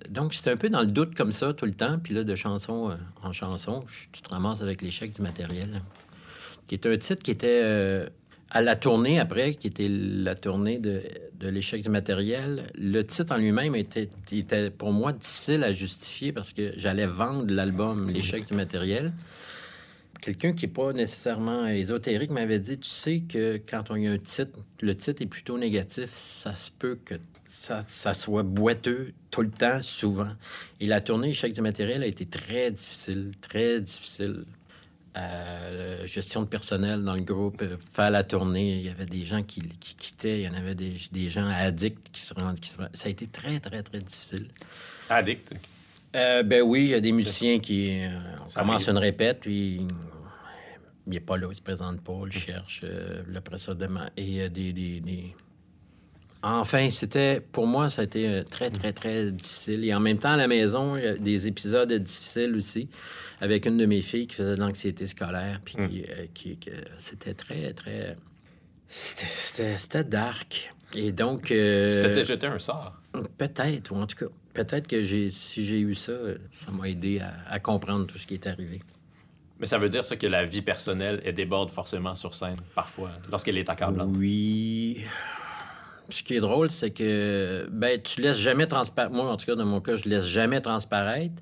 Speaker 2: Donc, c'était un peu dans le doute comme ça tout le temps. Puis là, de chanson euh, en chanson, je- tu te ramasses avec l'échec du matériel, qui est un titre qui était euh, à la tournée après, qui était la tournée de, de l'échec du matériel. Le titre en lui-même était, était pour moi difficile à justifier parce que j'allais vendre l'album L'échec du matériel. Quelqu'un qui n'est pas nécessairement ésotérique m'avait dit, tu sais que quand on y a un titre, le titre est plutôt négatif, ça se peut que ça, ça soit boiteux tout le temps, souvent. Et la tournée Échec du matériel a été très difficile, très difficile. Euh, gestion de personnel dans le groupe, euh, faire la tournée, il y avait des gens qui, qui quittaient, il y en avait des, des gens addicts qui se rendent. qui se- Ça a été très, très, très difficile.
Speaker 1: Addict.
Speaker 2: Euh, ben oui, il y a des musiciens qui euh, on
Speaker 1: Ça
Speaker 2: commence
Speaker 1: arrive.
Speaker 2: une répète, puis il n'est pas là, il se présente pas, il le cherche, euh, le précédemment. Et il y a des, des- des- Enfin, c'était, pour moi, ça a été euh, très, très, très difficile. Et en même temps, à la maison, il y a des épisodes difficiles aussi, avec une de mes filles qui faisait de l'anxiété scolaire, puis qui, euh, qui- que c'était très, très... C'était- C'était c'était dark. Et donc... euh,
Speaker 1: Tu t'étais jeté un sort?
Speaker 2: Peut-être, ou en tout cas, peut-être que j'ai, si j'ai eu ça, euh, ça m'a aidé à, à comprendre tout ce qui est arrivé.
Speaker 1: Mais ça veut dire ça que la vie personnelle, elle déborde forcément sur scène, parfois, lorsqu'elle est accablante.
Speaker 2: Oui. Ce qui est drôle, c'est que ben, tu laisses jamais transparaître. Moi, en tout cas, dans mon cas, je laisse jamais transparaître.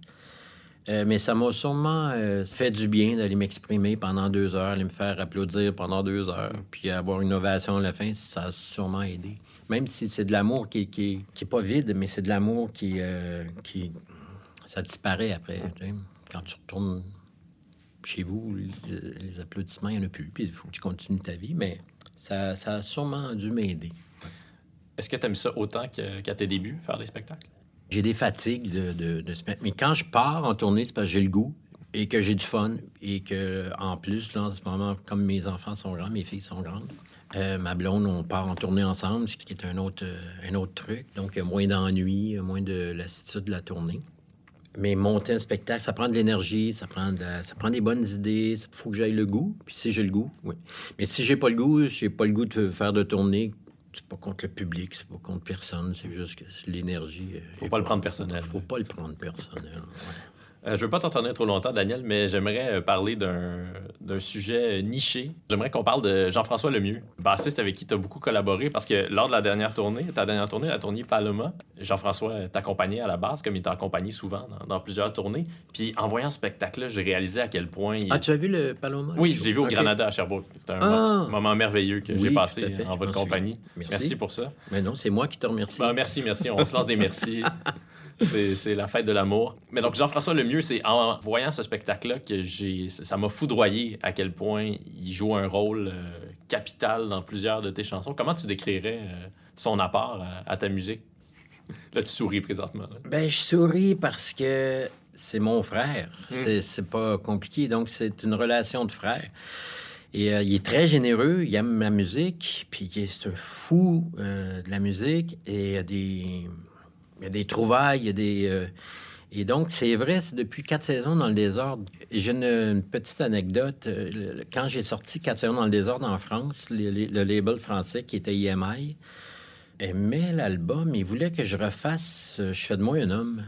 Speaker 2: Euh, mais ça m'a sûrement euh, fait du bien d'aller m'exprimer pendant deux heures, aller me faire applaudir pendant deux heures, puis avoir une ovation à la fin, ça a sûrement aidé. Même si c'est de l'amour qui, qui, qui est pas vide, mais c'est de l'amour qui, euh, qui... Ça disparaît après. Quand tu retournes chez vous, les, les applaudissements, il n'y en a plus, puis il faut que tu continues ta vie, mais ça, ça a sûrement dû m'aider.
Speaker 1: Est-ce que tu aimes ça autant qu'à tes débuts, faire des spectacles?
Speaker 2: J'ai des fatigues de, de. Mais quand je pars en tournée, c'est parce que j'ai le goût et que j'ai du fun. Et que, en plus, là, en ce moment, comme mes enfants sont grands, mes filles sont grandes, euh, ma blonde, on part en tournée ensemble, ce qui est un autre, euh, un autre truc. Donc, il y a moins d'ennui, moins de lassitude de la tournée. Mais monter un spectacle, ça prend de l'énergie, ça prend ça prend des bonnes idées. Il faut que j'aille le goût. Puis si j'ai le goût, oui. Mais si j'ai pas le goût, j'ai pas le goût de faire de tournée. C'est pas contre le public, c'est pas contre personne. C'est juste que c'est l'énergie. euh,
Speaker 1: Faut pas le prendre personnel.
Speaker 2: Faut pas le prendre personnel. ouais.
Speaker 1: Euh, je veux pas t'entendre trop longtemps, Daniel, mais j'aimerais euh, parler d'un sujet euh, niché. J'aimerais qu'on parle de Jean-François Lemieux, bassiste avec qui tu as beaucoup collaboré, parce que lors de la dernière tournée, ta dernière tournée, la tournée Paloma, Jean-François t'accompagnait à la base, comme il t'a accompagné souvent dans, dans plusieurs tournées. Puis en voyant ce spectacle-là, j'ai réalisé à quel point... il-
Speaker 2: Ah, tu as vu le Paloma?
Speaker 1: Oui, je l'ai vu au. Granada à Sherbrooke. C'était un
Speaker 2: Ah!
Speaker 1: mo- moment merveilleux que
Speaker 2: Oui,
Speaker 1: j'ai passé en
Speaker 2: je
Speaker 1: votre compagnie. Merci.
Speaker 2: Merci.
Speaker 1: pour ça.
Speaker 2: Mais non, c'est moi qui te remercie.
Speaker 1: Ben, merci, merci. On se lance des merci. C'est la fête de l'amour. Mais donc, Jean-François Lemieux, c'est en voyant ce spectacle-là que ça m'a foudroyé à quel point il joue un rôle euh, capital dans plusieurs de tes chansons. Comment tu décrirais euh, son apport à, à ta musique? Là, tu souris présentement. là.
Speaker 2: Ben, je souris parce que c'est mon frère.
Speaker 1: Hmm.
Speaker 2: C'est- pas compliqué. Donc, c'est une relation de frère. Et euh, il est très généreux, il aime la musique, puis il est- c'est un fou euh, de la musique. Et il y a des, il y a des trouvailles, il y a des, euh, Et donc, c'est vrai, c'est depuis quatre saisons dans le désordre. Et j'ai une, une petite anecdote. Euh, Quand j'ai sorti quatre saisons dans le désordre en France, le, le- le label français qui était IMI aimait l'album. Il voulait que je refasse euh, Je fais de moi un homme.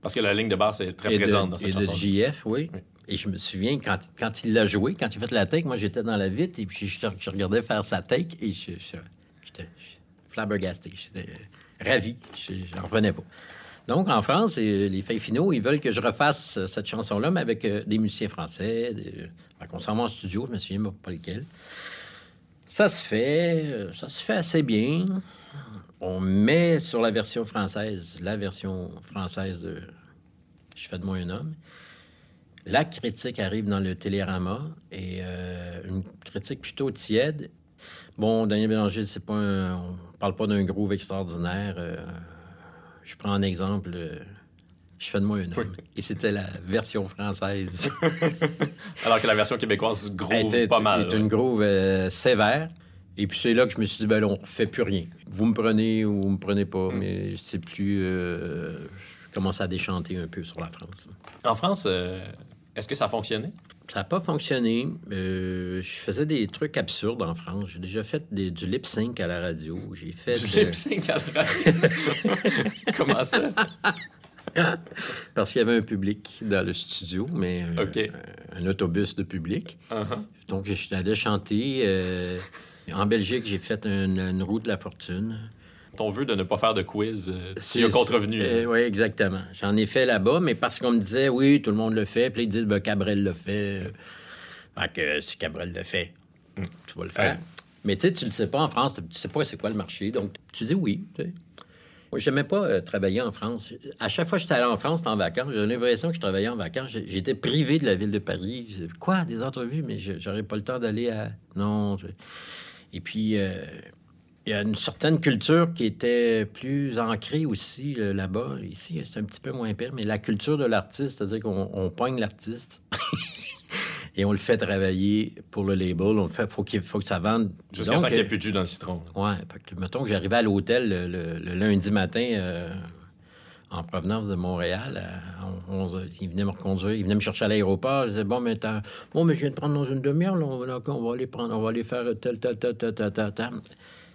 Speaker 1: Parce que la ligne de base est très
Speaker 2: et de,
Speaker 1: présente dans
Speaker 2: et
Speaker 1: cette
Speaker 2: de
Speaker 1: chanson.
Speaker 2: JF, oui.
Speaker 1: Oui.
Speaker 2: Et je me souviens, quand, quand il l'a joué, quand il a fait la take, moi, j'étais dans la vitre et puis je, je regardais faire sa take et je- je- j'étais flabbergasté. J'étais ravi. Je n'en revenais pas. Donc, en France, euh, les faits finaux, ils veulent que je refasse euh, cette chanson-là, mais avec euh, des musiciens français. Des... Qu'on s'en va en studio, je me souviens pas lequel. Ça se fait, ça se fait assez bien. On met sur la version française, la version française de Je fais de moi un homme. La critique arrive dans le Télérama et une critique plutôt tiède. Bon, Daniel Bélanger, c'est pas un- on parle pas d'un groove extraordinaire. euh, je prends un exemple. euh, je fais de moi un homme. Et c'était la version française.
Speaker 1: Alors que la version québécoise groove
Speaker 2: était
Speaker 1: pas mal.
Speaker 2: est
Speaker 1: ouais.
Speaker 2: une groove euh, sévère. Et puis c'est là que je me suis dit, ben on fait plus rien. Vous me prenez ou vous me prenez pas, mais c'est plus. je commence à déchanter un peu sur la France. là.
Speaker 1: En France, est-ce que ça a fonctionné?
Speaker 2: Ça n'a pas fonctionné. Euh, je faisais des trucs absurdes en France. J'ai déjà fait des- du lip sync à la radio. J'ai fait.
Speaker 1: Du lip sync à la radio? Comment ça?
Speaker 2: parce qu'il y avait un public dans le studio, mais euh, un autobus de public.
Speaker 1: Uh-huh.
Speaker 2: Donc, je suis allé chanter. euh, en Belgique, j'ai fait une, une roue de la fortune.
Speaker 1: Ton vœu de ne pas faire de quiz, euh, tu as contrevenu.
Speaker 2: oui, exactement. J'en ai fait là-bas, mais parce qu'on me disait, oui, tout le monde le fait. Puis ils disent, ben, Cabrel le fait. Fait que si Cabrel le fait, tu vas le faire.
Speaker 1: Ouais.
Speaker 2: Mais tu sais, tu le sais pas en France, tu sais pas c'est quoi le marché. Donc, tu dis oui. tu sais. Moi, j'aimais pas euh, travailler en France. À chaque fois que j'étais allé en France, c'était en vacances. J'ai l'impression que je travaillais en vacances. J'étais privé de la ville de Paris. Quoi, des entrevues? Mais je- j'aurais pas le temps d'aller à... Non. Et puis, euh, il y a une certaine culture qui était plus ancrée aussi euh, là-bas. Ici, c'est un petit peu moins pire, mais la culture de l'artiste, c'est-à-dire qu'on on pogne l'artiste et on le fait travailler pour le label. On le fait, faut qu'il faut que ça vende.
Speaker 1: Jusqu'à temps qu'il n'y ait
Speaker 2: euh,
Speaker 1: plus de jus dans le citron.
Speaker 2: Ouais, fait que, mettons que j'arrivais à l'hôtel le, le- le lundi matin euh, en provenance de Montréal. À 11 heures. il venait me reconduire, il venait me chercher à l'aéroport. Je disais, bon, mais, bon, mais je viens de prendre dans une demi-heure, on, on va aller prendre, on va aller faire tel, tel, tel, tel, tel, tel, tel.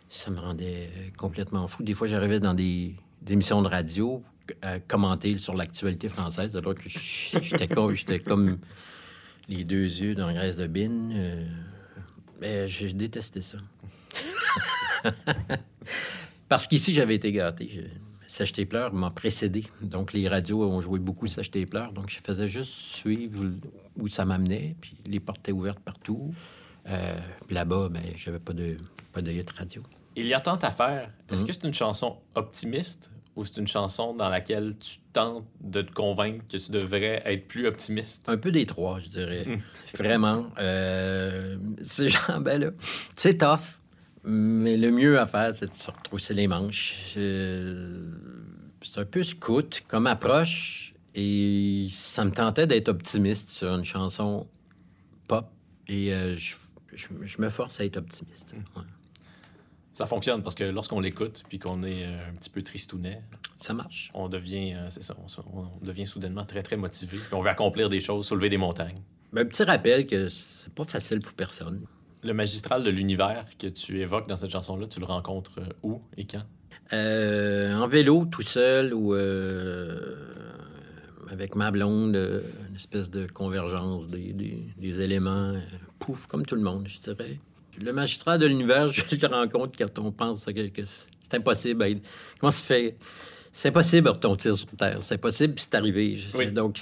Speaker 2: Ça me rendait complètement fou. Des fois, j'arrivais dans des, émissions de radio à commenter sur l'actualité française, alors que j'étais comme, comme les deux yeux dans la de bine. euh, mais je, détestais ça. Parce qu'ici, j'avais été gâté. Je- Sèche tes pleurs m'a précédé. Donc, les radios ont joué beaucoup Sèche tes pleurs. Donc, je faisais juste suivre où ça m'amenait. Puis, les portes étaient ouvertes partout. Euh, là-bas, ben, j'avais pas de, pas de hit radio.
Speaker 1: Il y a tant à faire. Est-ce
Speaker 2: Mhm.
Speaker 1: que c'est une chanson optimiste ou c'est une chanson dans laquelle tu tentes de te convaincre que tu devrais être plus optimiste?
Speaker 2: Un peu des trois, je dirais. Vraiment. Euh, c'est genre, ben là, c'est tough. Mais le mieux à faire, c'est de se retrousser les manches. Euh, c'est un peu scout comme approche. Et ça me tentait d'être optimiste sur une chanson pop. Et euh, je, je- je me force à être optimiste. Ouais.
Speaker 1: Ça fonctionne parce que lorsqu'on l'écoute puis qu'on est euh, un petit peu tristounet,
Speaker 2: Ça marche.
Speaker 1: on devient, euh, c'est ça, on, on devient soudainement très, très motivé. Puis on veut accomplir des choses, soulever des montagnes.
Speaker 2: Ben, un petit rappel que c'est pas facile pour personne.
Speaker 1: Le magistral de l'univers que tu évoques dans cette chanson-là, tu le rencontres euh, où et quand?
Speaker 2: Euh, en vélo, tout seul ou euh, avec ma blonde, une espèce de convergence des, des- des éléments. Pouf, comme tout le monde, je dirais. Le magistrat de l'univers, je le rencontre quand on pense que, que c'est impossible. Comment ça se fait? C'est impossible de retomber sur Terre. C'est impossible, c'est arrivé.
Speaker 1: Oui.
Speaker 2: Donc,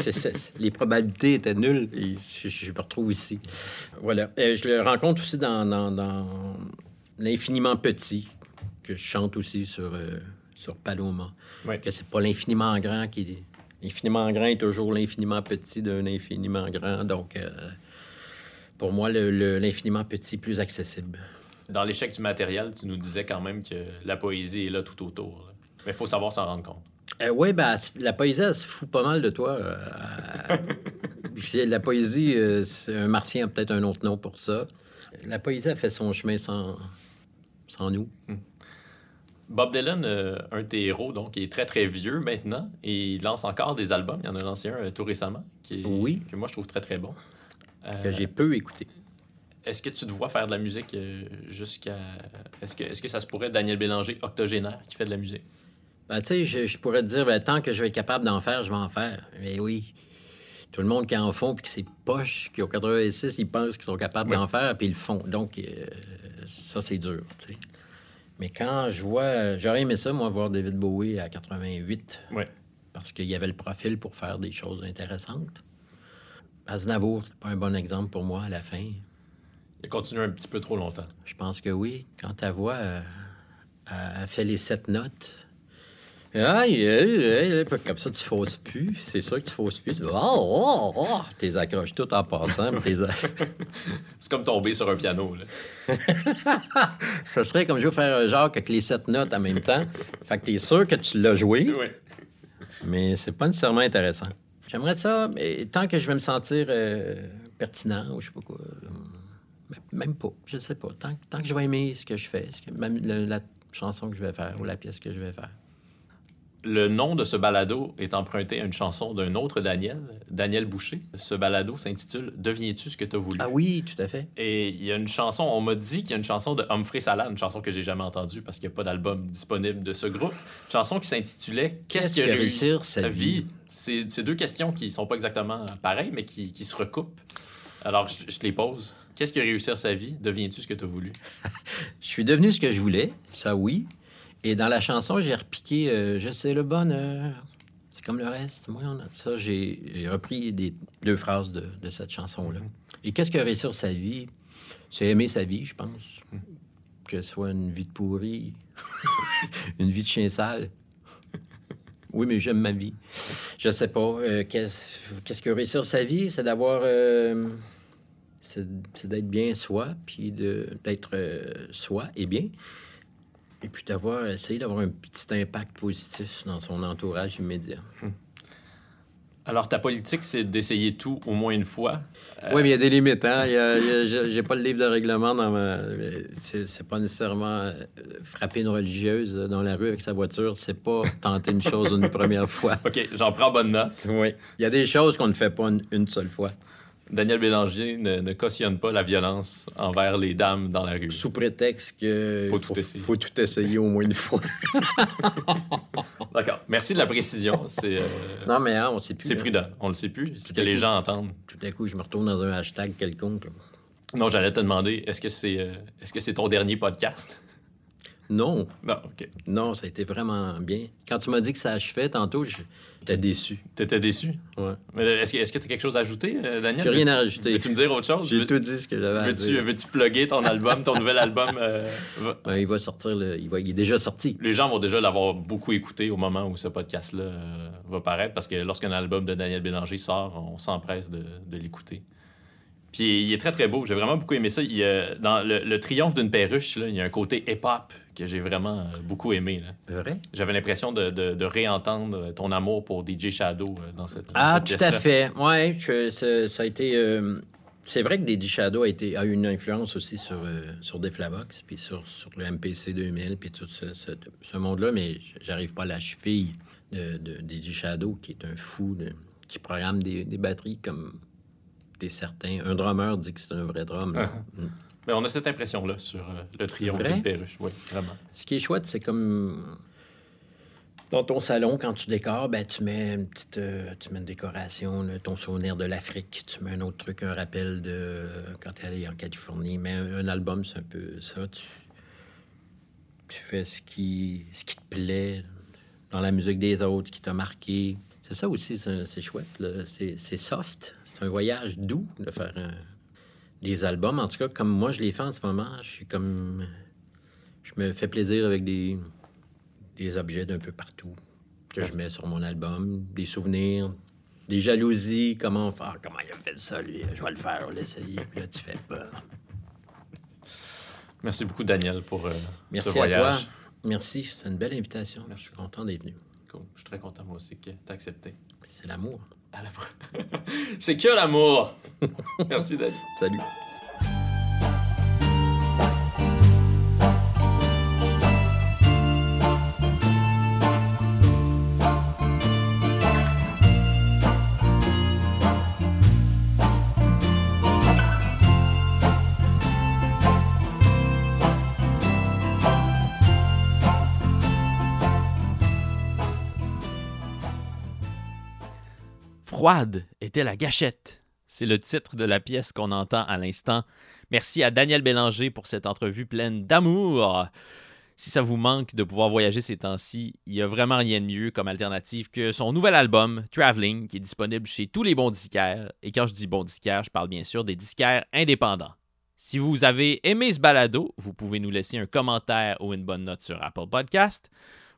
Speaker 2: les probabilités étaient nulles et je, je me retrouve ici. Voilà. Euh, je le rencontre aussi dans, dans- dans L'infiniment petit, que je chante aussi sur, euh, sur Paloma.
Speaker 1: Oui.
Speaker 2: Que c'est pas l'infiniment grand qui est. L'infiniment grand est toujours l'infiniment petit d'un infiniment grand. Donc, euh, pour moi, le- le- l'infiniment petit plus accessible.
Speaker 1: Dans l'échec du matériel, tu nous disais quand même que la poésie est là tout autour. là. Mais il faut savoir s'en rendre compte.
Speaker 2: oui, ben, la poésie, elle se fout pas mal de toi. euh, euh, la poésie, euh, un martien a peut-être un autre nom pour ça. La poésie a fait son chemin sans, sans nous.
Speaker 1: Bob Dylan, euh, un de tes héros, donc, il est très très vieux maintenant et il lance encore des albums. Il y en a lancé un euh, tout récemment qui est-
Speaker 2: Oui.
Speaker 1: que moi je trouve très très bon. Euh,
Speaker 2: Que j'ai peu écouté.
Speaker 1: Est-ce que tu te vois faire de la musique euh, jusqu'à. Est-ce que, est que ça se pourrait Daniel Bélanger, octogénaire, qui fait de la musique?
Speaker 2: Ben, tu sais, je, je pourrais te dire, ben, tant que je vais être capable d'en faire, je vais en faire. Mais oui, tout le monde qui en font, puis que c'est poches, qui ont 86, ils pensent qu'ils sont capables
Speaker 1: Oui.
Speaker 2: d'en faire, puis ils le font. Donc, euh, ça, c'est dur, tu sais. Mais quand je vois... J'aurais aimé ça, moi, voir David Bowie à 88,
Speaker 1: Oui.
Speaker 2: parce qu'il y avait le profil pour faire des choses intéressantes. Aznavour, c'est pas un bon exemple pour moi à la fin.
Speaker 1: Il continue un petit peu trop longtemps.
Speaker 2: Je pense que oui. Quand ta voix euh, a, fait les sept notes. Aïe, comme ça, tu fausses plus. C'est sûr que tu fausses plus. Tu oh, oh, oh. T'es accroches tout en passant.
Speaker 1: C'est comme tomber sur un piano. Là.
Speaker 2: ça serait comme je vais faire un Jacques avec les sept notes en même temps. Fait que t'es sûr que tu l'as joué,
Speaker 1: Oui.
Speaker 2: mais c'est pas nécessairement intéressant. J'aimerais ça, mais tant que je vais me sentir euh, pertinent ou je sais pas quoi. euh, même pas, je sais pas. Tant, tant que je vais aimer ce que je fais, ce que, même la chanson que je vais faire ou la pièce que je vais faire.
Speaker 1: Le nom de ce balado est emprunté à une chanson d'un autre Daniel, Daniel Boucher. Ce balado s'intitule Deviens-tu ce que tu as voulu?
Speaker 2: Ah oui, tout à fait.
Speaker 1: Et il y a une chanson, on m'a dit qu'il y a une chanson de Humphrey Salah, une chanson que j'ai jamais entendue parce qu'il n'y a pas d'album disponible de ce groupe. Une chanson qui s'intitulait Qu'est-ce que réussir sa vie? C'est c'est deux questions qui sont pas exactement pareilles, mais qui, qui se recoupent. Alors, je, je te les pose. Qu'est-ce que réussir sa vie? Deviens-tu ce que tu as voulu?
Speaker 2: Je suis devenu ce que je voulais, ça oui. Et dans la chanson, j'ai repiqué euh, Je sais le bonheur. C'est comme le reste. Moi, on a... Ça, j'ai repris deux phrases de, cette chanson-là. Et qu'est-ce que réussir sa vie? C'est aimer sa vie, je pense. Que ce soit une vie de pourri, une vie de chien sale. Oui, mais j'aime ma vie. Je sais pas. euh, qu'est-ce qu'est-ce que réussir sa vie? C'est d'avoir. euh, c'est d'être bien soi, puis de- d'être soi et bien. Et puis d'avoir essayé d'avoir un petit impact positif dans son entourage immédiat.
Speaker 1: Alors, ta politique, c'est d'essayer tout au moins une fois? Euh,
Speaker 2: Oui, mais il y a des limites. Hein? Il y a- il y a- j'ai- pas le livre de règlement dans ma. C'est c'est pas nécessairement euh, frapper une religieuse dans la rue avec sa voiture. C'est pas tenter une chose une première fois.
Speaker 1: OK, j'en prends bonne note.
Speaker 2: Oui. Il y a des choses qu'on ne fait pas une, une seule fois.
Speaker 1: Daniel Bélanger ne, ne cautionne pas la violence envers les dames dans la rue.
Speaker 2: Sous prétexte que.
Speaker 1: Faut tout essayer.
Speaker 2: faut tout essayer au moins une fois.
Speaker 1: D'accord. Merci de la précision. C'est euh,
Speaker 2: non, mais hein, on sait plus.
Speaker 1: c'est
Speaker 2: là.
Speaker 1: prudent. On le sait plus. C'est que
Speaker 2: à
Speaker 1: les gens entendent.
Speaker 2: Tout à coup, je me retrouve dans un hashtag quelconque. là.
Speaker 1: Non, j'allais te demander, est-ce que c'est euh, est-ce que c'est ton dernier podcast?
Speaker 2: Non,
Speaker 1: Non, OK.
Speaker 2: non, ça a été vraiment bien. Quand tu m'as dit que ça achevait tantôt, j'étais déçu.
Speaker 1: T'étais déçu? Mais est-ce que tu as quelque chose à ajouter, euh, Daniel?
Speaker 2: J'ai rien à rajouter.
Speaker 1: Veux-tu me dire autre chose?
Speaker 2: J'ai
Speaker 1: Veux-
Speaker 2: tout dit ce que j'avais à dire.
Speaker 1: veux-tu plugger ton album, ton nouvel album? euh, va-
Speaker 2: Ben, il va sortir, le- il, va... il est déjà sorti.
Speaker 1: Les gens vont déjà l'avoir beaucoup écouté au moment où ce podcast-là euh, va paraître, parce que lorsqu'un album de Daniel Bélanger sort, on s'empresse de, de l'écouter. Puis il est très très beau, j'ai vraiment beaucoup aimé ça. Il dans le, le triomphe d'une perruche, là, il y a un côté hip-hop que j'ai vraiment euh, beaucoup aimé. là.
Speaker 2: Vrai?
Speaker 1: J'avais l'impression de, de- de réentendre ton amour pour DJ Shadow euh, dans cette, dans
Speaker 2: Ah,
Speaker 1: cette
Speaker 2: tout à fait. Je- ça, a été. euh, C'est vrai que Daddy Shadow a, été, a eu une influence aussi sur, euh, sur Deflavox, puis sur, sur le MPC 2000, puis tout ce, ce- ce monde-là, mais j'arrive pas à la cheville de, de Daddy Shadow, qui est un fou, de- qui programme des, des batteries comme des certains. Un drummer dit que c'est un vrai drum. là.
Speaker 1: Mais on a cette impression-là sur euh, le triomphe d'une perruche. Oui, vraiment.
Speaker 2: Ce qui est chouette, c'est comme dans ton salon, quand tu décores, ben, tu mets une petite euh, tu mets une décoration, là, ton souvenir de l'Afrique. Tu mets un autre truc, un rappel de euh, quand tu es allé en Californie. Mais un, un album, c'est un peu ça. Tu, tu fais ce qui, ce qui te plaît dans la musique des autres, qui t'a marqué. C'est ça aussi, c'est chouette. c'est soft. C'est un voyage doux de faire un- des albums. En tout cas, comme moi, je les fais en ce moment, je suis comme je me fais plaisir avec des, des objets d'un peu partout que je mets sur mon album, des souvenirs, des jalousies, comment faire, comment il a fait ça, lui, je vais le faire, je vais l'essayer, puis là, tu fais peur.
Speaker 1: Merci beaucoup, Daniel, pour euh,
Speaker 2: Merci
Speaker 1: ce
Speaker 2: à toi.
Speaker 1: voyage.
Speaker 2: Merci, c'est une belle invitation. Je suis content d'être venu.
Speaker 1: Cool. Je suis très content, moi aussi, que tu as accepté.
Speaker 2: C'est l'amour.
Speaker 1: C'est que l'amour! Merci, Daniel.
Speaker 2: Salut.
Speaker 1: Était la gâchette. C'est le titre de la pièce qu'on entend à l'instant. Merci à Daniel Bélanger pour cette entrevue pleine d'amour. Si ça vous manque de pouvoir voyager ces temps-ci, il n'y a vraiment rien de mieux comme alternative que son nouvel album, Traveling, qui est disponible chez tous les bons disquaires. Et quand je dis bons disquaires, je parle bien sûr des disquaires indépendants. Si vous avez aimé ce balado, vous pouvez nous laisser un commentaire ou une bonne note sur Apple Podcast.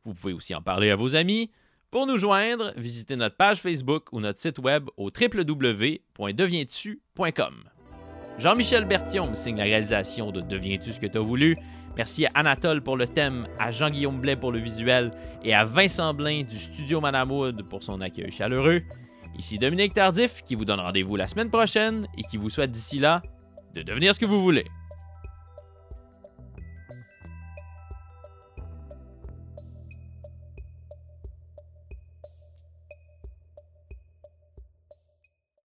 Speaker 1: Vous pouvez aussi en parler à vos amis. Pour nous joindre, visitez notre page Facebook ou notre site web au www.devientu.com. Jean-Michel Berthiaume signe la réalisation de Deviens-tu ce que t'as voulu. Merci à Anatole pour le thème, à Jean-Guillaume Blais pour le visuel et à Vincent Blain du studio Manamoud pour son accueil chaleureux. Ici Dominique Tardif qui vous donne rendez-vous la semaine prochaine et qui vous souhaite d'ici là de devenir ce que vous voulez.